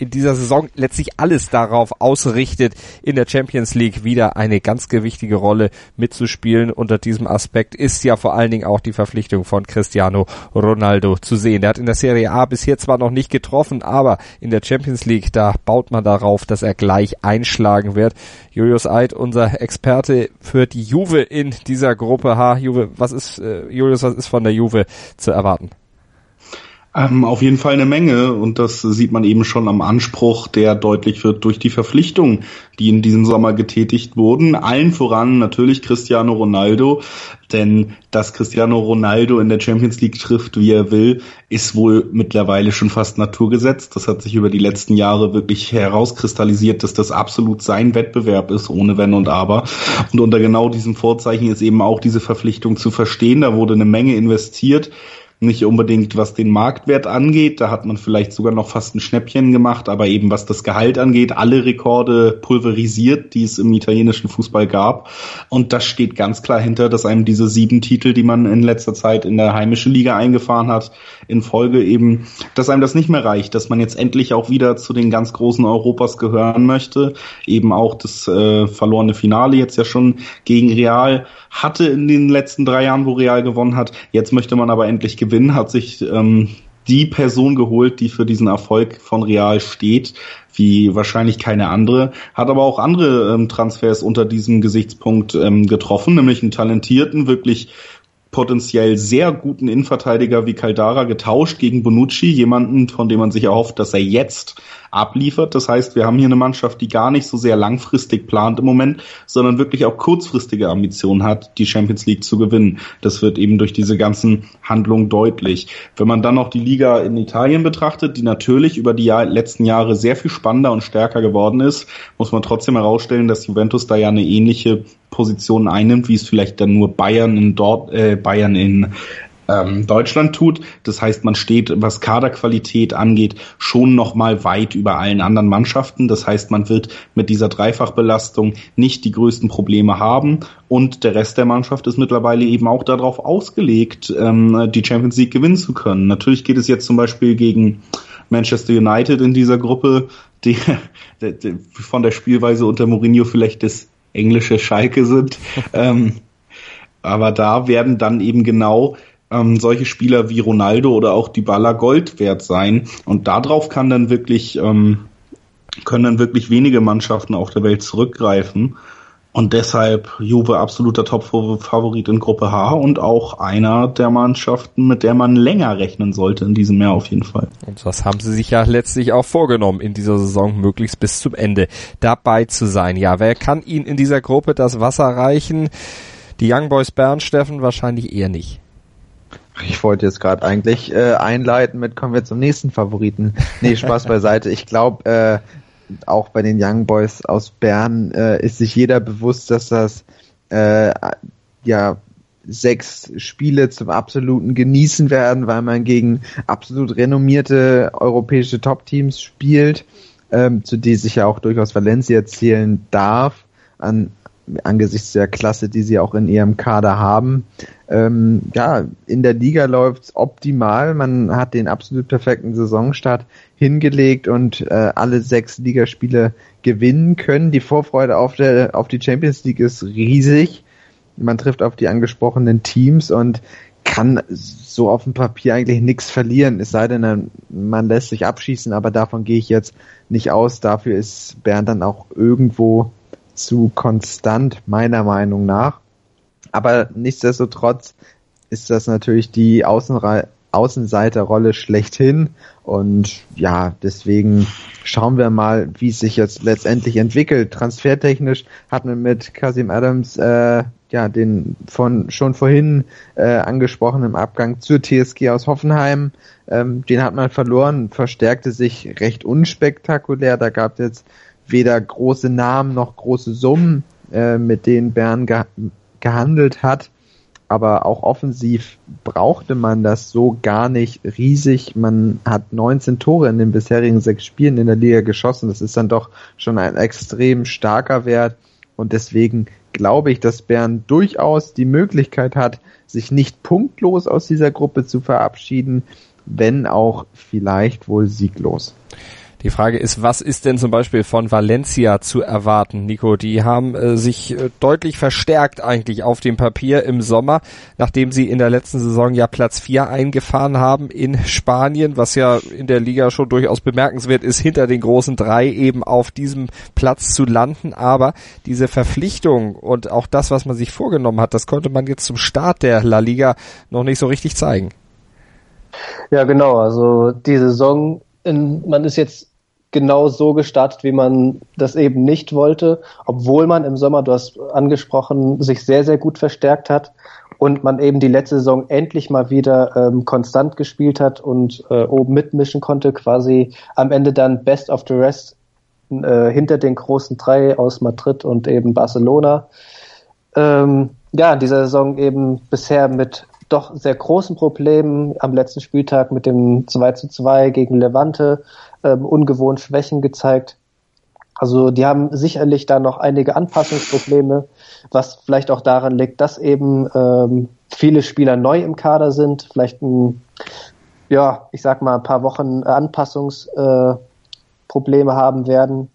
in dieser Saison letztlich alles darauf ausrichtet, in der Champions League wieder eine ganz gewichtige Rolle mitzuspielen. Unter diesem Aspekt ist ja vor allen Dingen auch die Verpflichtung von Cristiano Ronaldo zu sehen. Der hat in der Serie A bisher zwar noch nicht getroffen, aber in der Champions League, da baut man darauf, dass er gleich einschlagen wird. Julius Eid, unser Experte für die Juve in dieser Gruppe H. Juve, was ist, äh, Julius, was ist von der Juve zu erwarten? Ähm, auf jeden Fall eine Menge und das sieht man eben schon am Anspruch, der deutlich wird durch die Verpflichtungen, die in diesem Sommer getätigt wurden. Allen voran natürlich Cristiano Ronaldo, denn dass Cristiano Ronaldo in der Champions League trifft, wie er will, ist wohl mittlerweile schon fast Naturgesetz. Das hat sich über die letzten Jahre wirklich herauskristallisiert, dass das absolut sein Wettbewerb ist, ohne Wenn und Aber. Und unter genau diesem Vorzeichen ist eben auch diese Verpflichtung zu verstehen. Da wurde eine Menge investiert nicht unbedingt was den Marktwert angeht, da hat man vielleicht sogar noch fast ein Schnäppchen gemacht, aber eben was das Gehalt angeht, alle Rekorde pulverisiert, die es im italienischen Fußball gab. Und das steht ganz klar hinter, dass einem diese sieben Titel, die man in letzter Zeit in der heimischen Liga eingefahren hat, in Folge eben, dass einem das nicht mehr reicht, dass man jetzt endlich auch wieder zu den ganz großen Europas gehören möchte. Eben auch das äh, verlorene Finale jetzt ja schon gegen Real hatte in den letzten drei Jahren, wo Real gewonnen hat. Jetzt möchte man aber endlich gewinnen, hat sich ähm, die Person geholt, die für diesen Erfolg von Real steht, wie wahrscheinlich keine andere, hat aber auch andere ähm, Transfers unter diesem Gesichtspunkt ähm, getroffen, nämlich einen talentierten, wirklich potenziell sehr guten Innenverteidiger wie Caldara getauscht gegen Bonucci, jemanden, von dem man sich erhofft, dass er jetzt abliefert. Das heißt, wir haben hier eine Mannschaft, die gar nicht so sehr langfristig plant im Moment, sondern wirklich auch kurzfristige Ambitionen hat, die Champions League zu gewinnen. Das wird eben durch diese ganzen Handlungen deutlich. Wenn man dann noch die Liga in Italien betrachtet, die natürlich über die letzten Jahre sehr viel spannender und stärker geworden ist, muss man trotzdem herausstellen, dass Juventus da ja eine ähnliche Position einnimmt, wie es vielleicht dann nur Bayern in dort äh, Bayern in ähm, Deutschland tut. Das heißt, man steht, was Kaderqualität angeht, schon noch mal weit über allen anderen Mannschaften. Das heißt, man wird mit dieser Dreifachbelastung nicht die größten Probleme haben. Und der Rest der Mannschaft ist mittlerweile eben auch darauf ausgelegt, ähm, die Champions League gewinnen zu können. Natürlich geht es jetzt zum Beispiel gegen Manchester United in dieser Gruppe, die, die von der Spielweise unter Mourinho vielleicht das englische Schalke sind. ähm, aber da werden dann eben genau ähm, solche Spieler wie Ronaldo oder auch Dybala Gold wert sein. Und darauf kann dann wirklich, ähm, können dann wirklich wenige Mannschaften auf der Welt zurückgreifen. Und deshalb Juve absoluter Top-Favorit in Gruppe H und auch einer der Mannschaften, mit der man länger rechnen sollte in diesem Jahr auf jeden Fall. Und das haben sie sich ja letztlich auch vorgenommen, in dieser Saison möglichst bis zum Ende dabei zu sein. Ja, wer kann ihnen in dieser Gruppe das Wasser reichen? Die Young Boys Bern, Steffen, wahrscheinlich eher nicht. Ich wollte jetzt gerade eigentlich äh, einleiten mit kommen wir zum nächsten Favoriten. Nee, Spaß beiseite. Ich glaube, äh, auch bei den Young Boys aus Bern äh, ist sich jeder bewusst, dass das äh, ja sechs Spiele zum absoluten Genießen werden, weil man gegen absolut renommierte europäische Top-Teams spielt, ähm, zu die sich ja auch durchaus Valencia zählen darf. An, angesichts der Klasse, die sie auch in ihrem Kader haben. Ähm, ja, in der Liga läuft's optimal. Man hat den absolut perfekten Saisonstart hingelegt und äh, alle sechs Ligaspiele gewinnen können. Die Vorfreude auf, der, auf die Champions League ist riesig. Man trifft auf die angesprochenen Teams und kann so auf dem Papier eigentlich nichts verlieren, es sei denn, man lässt sich abschießen, aber davon gehe ich jetzt nicht aus. Dafür ist Bern dann auch irgendwo zu konstant, meiner Meinung nach. Aber nichtsdestotrotz ist das natürlich die Außenre Außenseiterrolle schlechthin. Und ja, deswegen schauen wir mal, wie es sich jetzt letztendlich entwickelt. Transfertechnisch hat man mit Kasim Adams äh, ja den von schon vorhin äh, angesprochenen Abgang zur TSG aus Hoffenheim. Ähm, den hat man verloren, verstärkte sich recht unspektakulär. Da gab es jetzt weder große Namen noch große Summen, äh, mit denen Bern ge gehandelt hat. Aber auch offensiv brauchte man das so gar nicht riesig. Man hat 19 Tore in den bisherigen sechs Spielen in der Liga geschossen. Das ist dann doch schon ein extrem starker Wert. Und deswegen glaube ich, dass Bern durchaus die Möglichkeit hat, sich nicht punktlos aus dieser Gruppe zu verabschieden, wenn auch vielleicht wohl sieglos. Die Frage ist, was ist denn zum Beispiel von Valencia zu erwarten, Nico? Die haben äh, sich äh, deutlich verstärkt eigentlich auf dem Papier im Sommer, nachdem sie in der letzten Saison ja Platz 4 eingefahren haben in Spanien, was ja in der Liga schon durchaus bemerkenswert ist, hinter den großen drei eben auf diesem Platz zu landen. Aber diese Verpflichtung und auch das, was man sich vorgenommen hat, das konnte man jetzt zum Start der La Liga noch nicht so richtig zeigen. Ja, genau. Also die Saison, in, man ist jetzt genau so gestartet, wie man das eben nicht wollte, obwohl man im Sommer, du hast angesprochen, sich sehr, sehr gut verstärkt hat und man eben die letzte Saison endlich mal wieder ähm, konstant gespielt hat und äh, oben mitmischen konnte, quasi am Ende dann Best of the Rest äh, hinter den großen drei aus Madrid und eben Barcelona. Ähm, ja, in dieser Saison eben bisher mit doch sehr großen Problemen am letzten Spieltag mit dem 2 zu 2 gegen Levante ähm, ungewohnt Schwächen gezeigt. Also die haben sicherlich da noch einige Anpassungsprobleme, was vielleicht auch daran liegt, dass eben ähm, viele Spieler neu im Kader sind, vielleicht ein, ja, ich sag mal ein paar Wochen Anpassungsprobleme äh, haben werden.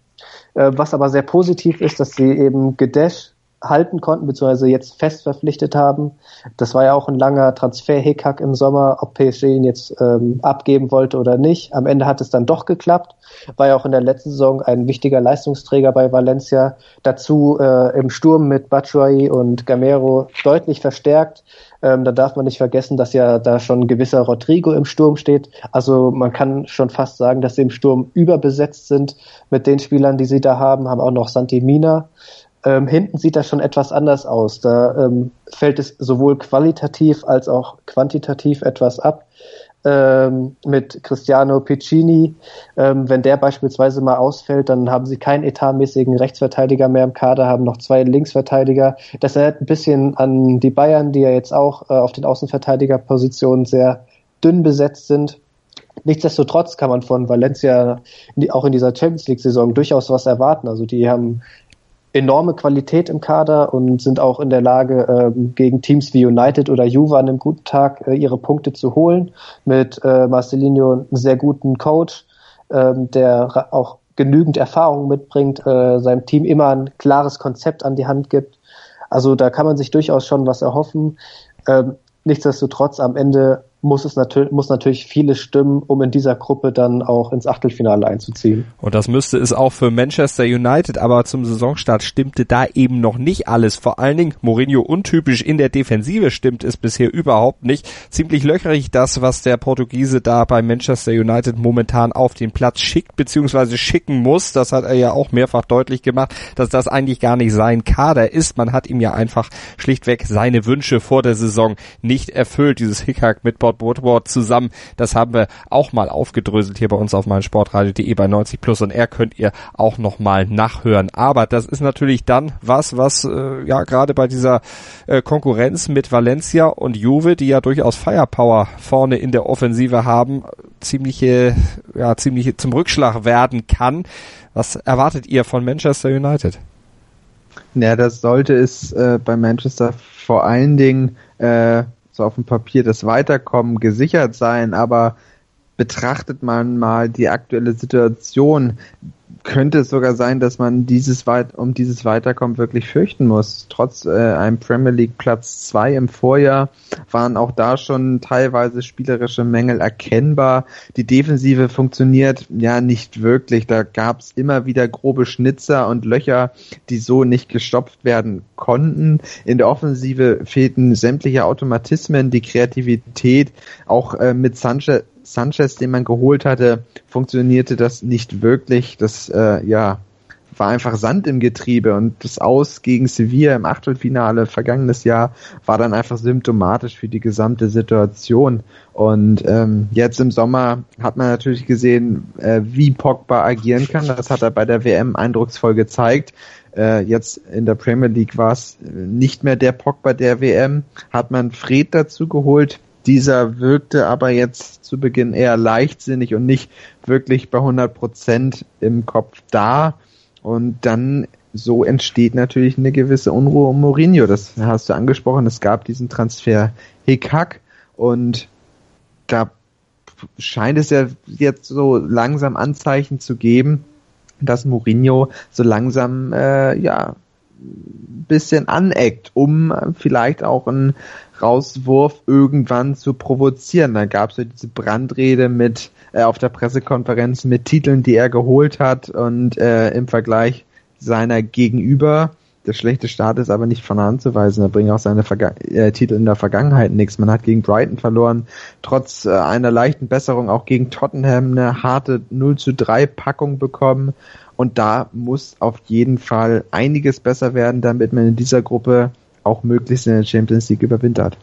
Äh, was aber sehr positiv ist, dass sie eben Gedesh halten konnten, beziehungsweise jetzt fest verpflichtet haben. Das war ja auch ein langer Transfer-Hickhack im Sommer, ob PSG ihn jetzt ähm, abgeben wollte oder nicht. Am Ende hat es dann doch geklappt. War ja auch in der letzten Saison ein wichtiger Leistungsträger bei Valencia. Dazu äh, im Sturm mit Batshuayi und Gamero deutlich verstärkt. Ähm, da darf man nicht vergessen, dass ja da schon ein gewisser Rodrigo im Sturm steht. Also man kann schon fast sagen, dass sie im Sturm überbesetzt sind mit den Spielern, die sie da haben. Haben auch noch Santi Mina. Ähm, hinten sieht das schon etwas anders aus. Da ähm, fällt es sowohl qualitativ als auch quantitativ etwas ab. ähm, mit Cristiano Piccini. Ähm, wenn der beispielsweise mal ausfällt, dann haben sie keinen etatmäßigen Rechtsverteidiger mehr im Kader, haben noch zwei Linksverteidiger. Das erinnert ein bisschen an die Bayern, die ja jetzt auch äh, auf den Außenverteidigerpositionen sehr dünn besetzt sind. Nichtsdestotrotz kann man von Valencia auch in dieser Champions League-Saison durchaus was erwarten. Also die haben enorme Qualität im Kader und sind auch in der Lage, ähm, gegen Teams wie United oder Juve an einem guten Tag äh, ihre Punkte zu holen. Mit äh, Marcelinho einen sehr guten Coach, ähm, der auch genügend Erfahrung mitbringt, äh, seinem Team immer ein klares Konzept an die Hand gibt. Also da kann man sich durchaus schon was erhoffen. Ähm, nichtsdestotrotz am Ende muss es natürlich, muss natürlich viele stimmen, um in dieser Gruppe dann auch ins Achtelfinale einzuziehen. Und das müsste es auch für Manchester United, aber zum Saisonstart stimmte da eben noch nicht alles. Vor allen Dingen Mourinho untypisch in der Defensive stimmt es bisher überhaupt nicht. Ziemlich löcherig das, was der Portugiese da bei Manchester United momentan auf den Platz schickt, beziehungsweise schicken muss. Das hat er ja auch mehrfach deutlich gemacht, dass das eigentlich gar nicht sein Kader ist. Man hat ihm ja einfach schlichtweg seine Wünsche vor der Saison nicht erfüllt. Dieses Hickhack mit Sport Woodward zusammen. Das haben wir auch mal aufgedröselt hier bei uns auf meinsportradio.de bei 90 Plus und er könnt ihr auch noch mal nachhören. Aber das ist natürlich dann was, was äh, ja gerade bei dieser äh, Konkurrenz mit Valencia und Juve, die ja durchaus Firepower vorne in der Offensive haben, ziemliche, ja, ziemlich zum Rückschlag werden kann. Was erwartet ihr von Manchester United? Ja, das sollte es äh, bei Manchester vor allen Dingen äh, so auf dem Papier das Weiterkommen gesichert sein, aber betrachtet man mal die aktuelle Situation, könnte es sogar sein, dass man dieses weit um dieses Weiterkommen wirklich fürchten muss. Trotz äh, einem Premier League Platz zwei im Vorjahr waren auch da schon teilweise spielerische Mängel erkennbar. Die Defensive funktioniert ja nicht wirklich. Da gab es immer wieder grobe Schnitzer und Löcher, die so nicht gestopft werden konnten. In der Offensive fehlten sämtliche Automatismen, die Kreativität, auch äh, mit Sanchez Sanchez, den man geholt hatte, funktionierte das nicht wirklich. Das äh, ja war einfach Sand im Getriebe und das Aus gegen Sevilla im Achtelfinale vergangenes Jahr war dann einfach symptomatisch für die gesamte Situation. Und ähm, jetzt im Sommer hat man natürlich gesehen, äh, wie Pogba agieren kann. Das hat er bei der WM eindrucksvoll gezeigt. Äh, jetzt in der Premier League war es nicht mehr der Pogba der WM. Hat man Fred dazu geholt, dieser wirkte aber jetzt zu Beginn eher leichtsinnig und nicht wirklich bei 100 Prozent im Kopf da. Und dann so entsteht natürlich eine gewisse Unruhe um Mourinho. Das hast du angesprochen. Es gab diesen Transfer Hickhack und da scheint es ja jetzt so langsam Anzeichen zu geben, dass Mourinho so langsam äh, ja bisschen aneckt, um vielleicht auch einen Rauswurf irgendwann zu provozieren. Da gab es ja diese Brandrede mit äh, auf der Pressekonferenz mit Titeln, die er geholt hat und äh, im Vergleich seiner Gegenüber. Der schlechte Start ist aber nicht von Hand zu weisen. Er bringt auch seine Verga äh, Titel in der Vergangenheit nichts. Man hat gegen Brighton verloren, trotz äh, einer leichten Besserung auch gegen Tottenham eine harte 0 zu 3 Packung bekommen und da muss auf jeden Fall einiges besser werden, damit man in dieser Gruppe auch möglichst in der Champions League überwintert.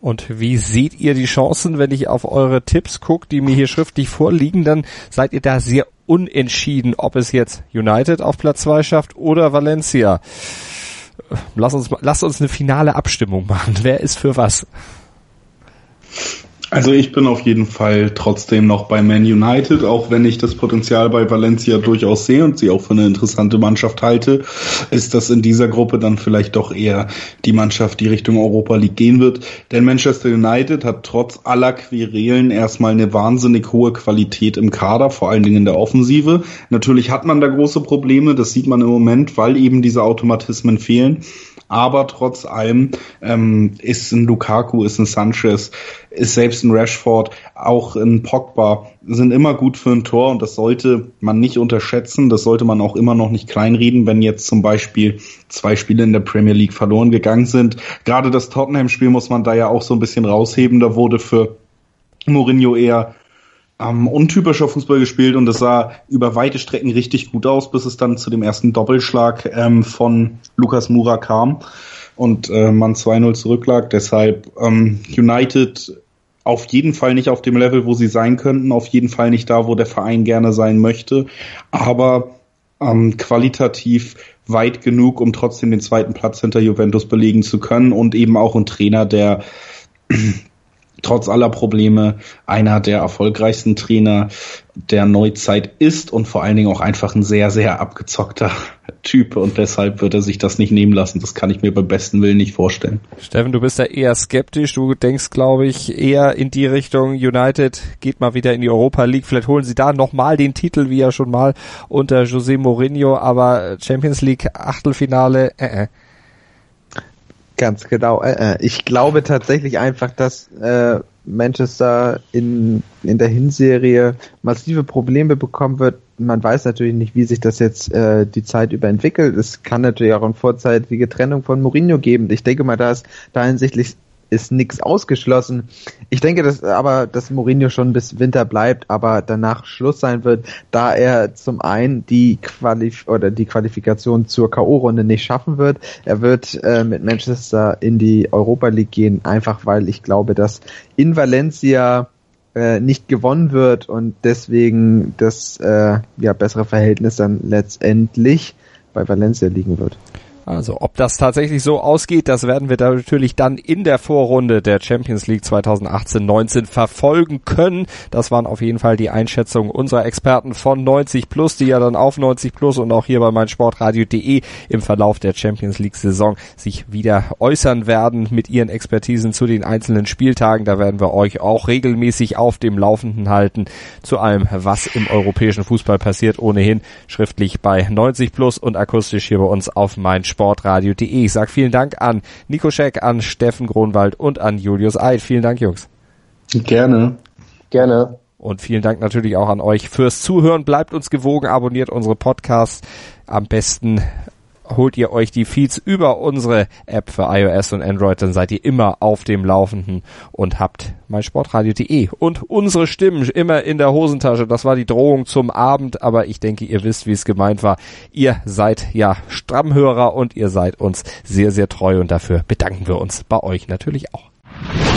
Und wie seht ihr die Chancen, wenn ich auf eure Tipps gucke, die mir hier schriftlich vorliegen, dann seid ihr da sehr unentschieden, ob es jetzt United auf Platz 2 schafft oder Valencia. Lass uns, lass uns eine finale Abstimmung machen. Wer ist für was? Also ich bin auf jeden Fall trotzdem noch bei Man United, auch wenn ich das Potenzial bei Valencia durchaus sehe und sie auch für eine interessante Mannschaft halte, ist das in dieser Gruppe dann vielleicht doch eher die Mannschaft, die Richtung Europa League gehen wird. Denn Manchester United hat trotz aller Querelen erstmal eine wahnsinnig hohe Qualität im Kader, vor allen Dingen in der Offensive. Natürlich hat man da große Probleme, das sieht man im Moment, weil eben diese Automatismen fehlen. Aber trotz allem ähm, ist ein Lukaku, ist ein Sanchez, ist selbst ein Rashford, auch ein Pogba, sind immer gut für ein Tor und das sollte man nicht unterschätzen. Das sollte man auch immer noch nicht kleinreden, wenn jetzt zum Beispiel zwei Spiele in der Premier League verloren gegangen sind. Gerade das Tottenham-Spiel muss man da ja auch so ein bisschen rausheben. Da wurde für Mourinho eher ähm, untypischer Fußball gespielt und es sah über weite Strecken richtig gut aus, bis es dann zu dem ersten Doppelschlag ähm, von Lukas Mura kam und äh, man 2-0 zurücklag. Deshalb ähm, United auf jeden Fall nicht auf dem Level, wo sie sein könnten, auf jeden Fall nicht da, wo der Verein gerne sein möchte, aber ähm, qualitativ weit genug, um trotzdem den zweiten Platz hinter Juventus belegen zu können und eben auch ein Trainer, der trotz aller Probleme einer der erfolgreichsten Trainer der Neuzeit ist und vor allen Dingen auch einfach ein sehr, sehr abgezockter Typ und deshalb wird er sich das nicht nehmen lassen. Das kann ich mir beim besten Willen nicht vorstellen. Steffen, du bist da eher skeptisch. Du denkst, glaube ich, eher in die Richtung United geht mal wieder in die Europa League. Vielleicht holen sie da nochmal den Titel, wie ja schon mal unter José Mourinho, aber Champions League Achtelfinale, äh, äh. Ganz genau. Äh, äh, ich glaube tatsächlich einfach, dass äh, Manchester in, in der Hinserie massive Probleme bekommen wird. Man weiß natürlich nicht, wie sich das jetzt äh, die Zeit über entwickelt. Es kann natürlich auch eine vorzeitige Trennung von Mourinho geben. Ich denke mal, da ist da hinsichtlich ist nichts ausgeschlossen. Ich denke, dass aber, dass Mourinho schon bis Winter bleibt, aber danach Schluss sein wird, da er zum einen die Qualif oder die Qualifikation zur K.O.-Runde nicht schaffen wird. Er wird äh, mit Manchester in die Europa League gehen, einfach weil ich glaube, dass in Valencia äh, nicht gewonnen wird und deswegen das äh, ja bessere Verhältnis dann letztendlich bei Valencia liegen wird. Also ob das tatsächlich so ausgeht, das werden wir da natürlich dann in der Vorrunde der Champions League 2018-19 verfolgen können. Das waren auf jeden Fall die Einschätzungen unserer Experten von 90 Plus, die ja dann auf 90 Plus und auch hier bei meinsportradio.de im Verlauf der Champions League Saison sich wieder äußern werden mit ihren Expertisen zu den einzelnen Spieltagen. Da werden wir euch auch regelmäßig auf dem Laufenden halten zu allem, was im europäischen Fußball passiert, ohnehin schriftlich bei 90 Plus und akustisch hier bei uns auf mein sportradio.de. Ich sag vielen Dank an Nico Scheck, an Steffen Gronwald und an Julius Eid. Vielen Dank, Jungs. Gerne. Gerne. Und vielen Dank natürlich auch an euch fürs Zuhören. Bleibt uns gewogen, abonniert unsere Podcasts. Am besten holt ihr euch die Feeds über unsere App für iOS und Android, dann seid ihr immer auf dem Laufenden und habt meinsportradio.de und unsere Stimmen immer in der Hosentasche. Das war die Drohung zum Abend, aber ich denke, ihr wisst, wie es gemeint war. Ihr seid ja Stammhörer und ihr seid uns sehr, sehr treu und dafür bedanken wir uns bei euch natürlich auch.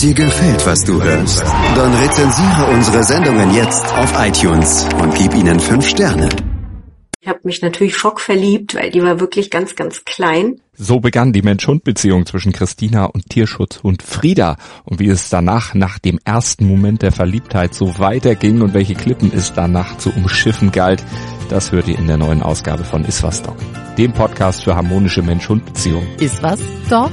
Dir gefällt, was du hörst? Dann rezensiere unsere Sendungen jetzt auf iTunes und gib ihnen fünf Sterne. Ich habe mich natürlich schockverliebt, weil die war wirklich ganz, ganz klein. So begann die Mensch-Hund-Beziehung zwischen Christina und Tierschutzhund Frieda. Und wie es danach, nach dem ersten Moment der Verliebtheit, so weiterging und welche Klippen es danach zu umschiffen galt, das hört ihr in der neuen Ausgabe von Iswas Dog, dem Podcast für harmonische Mensch-Hund-Beziehungen. Iswas Dog?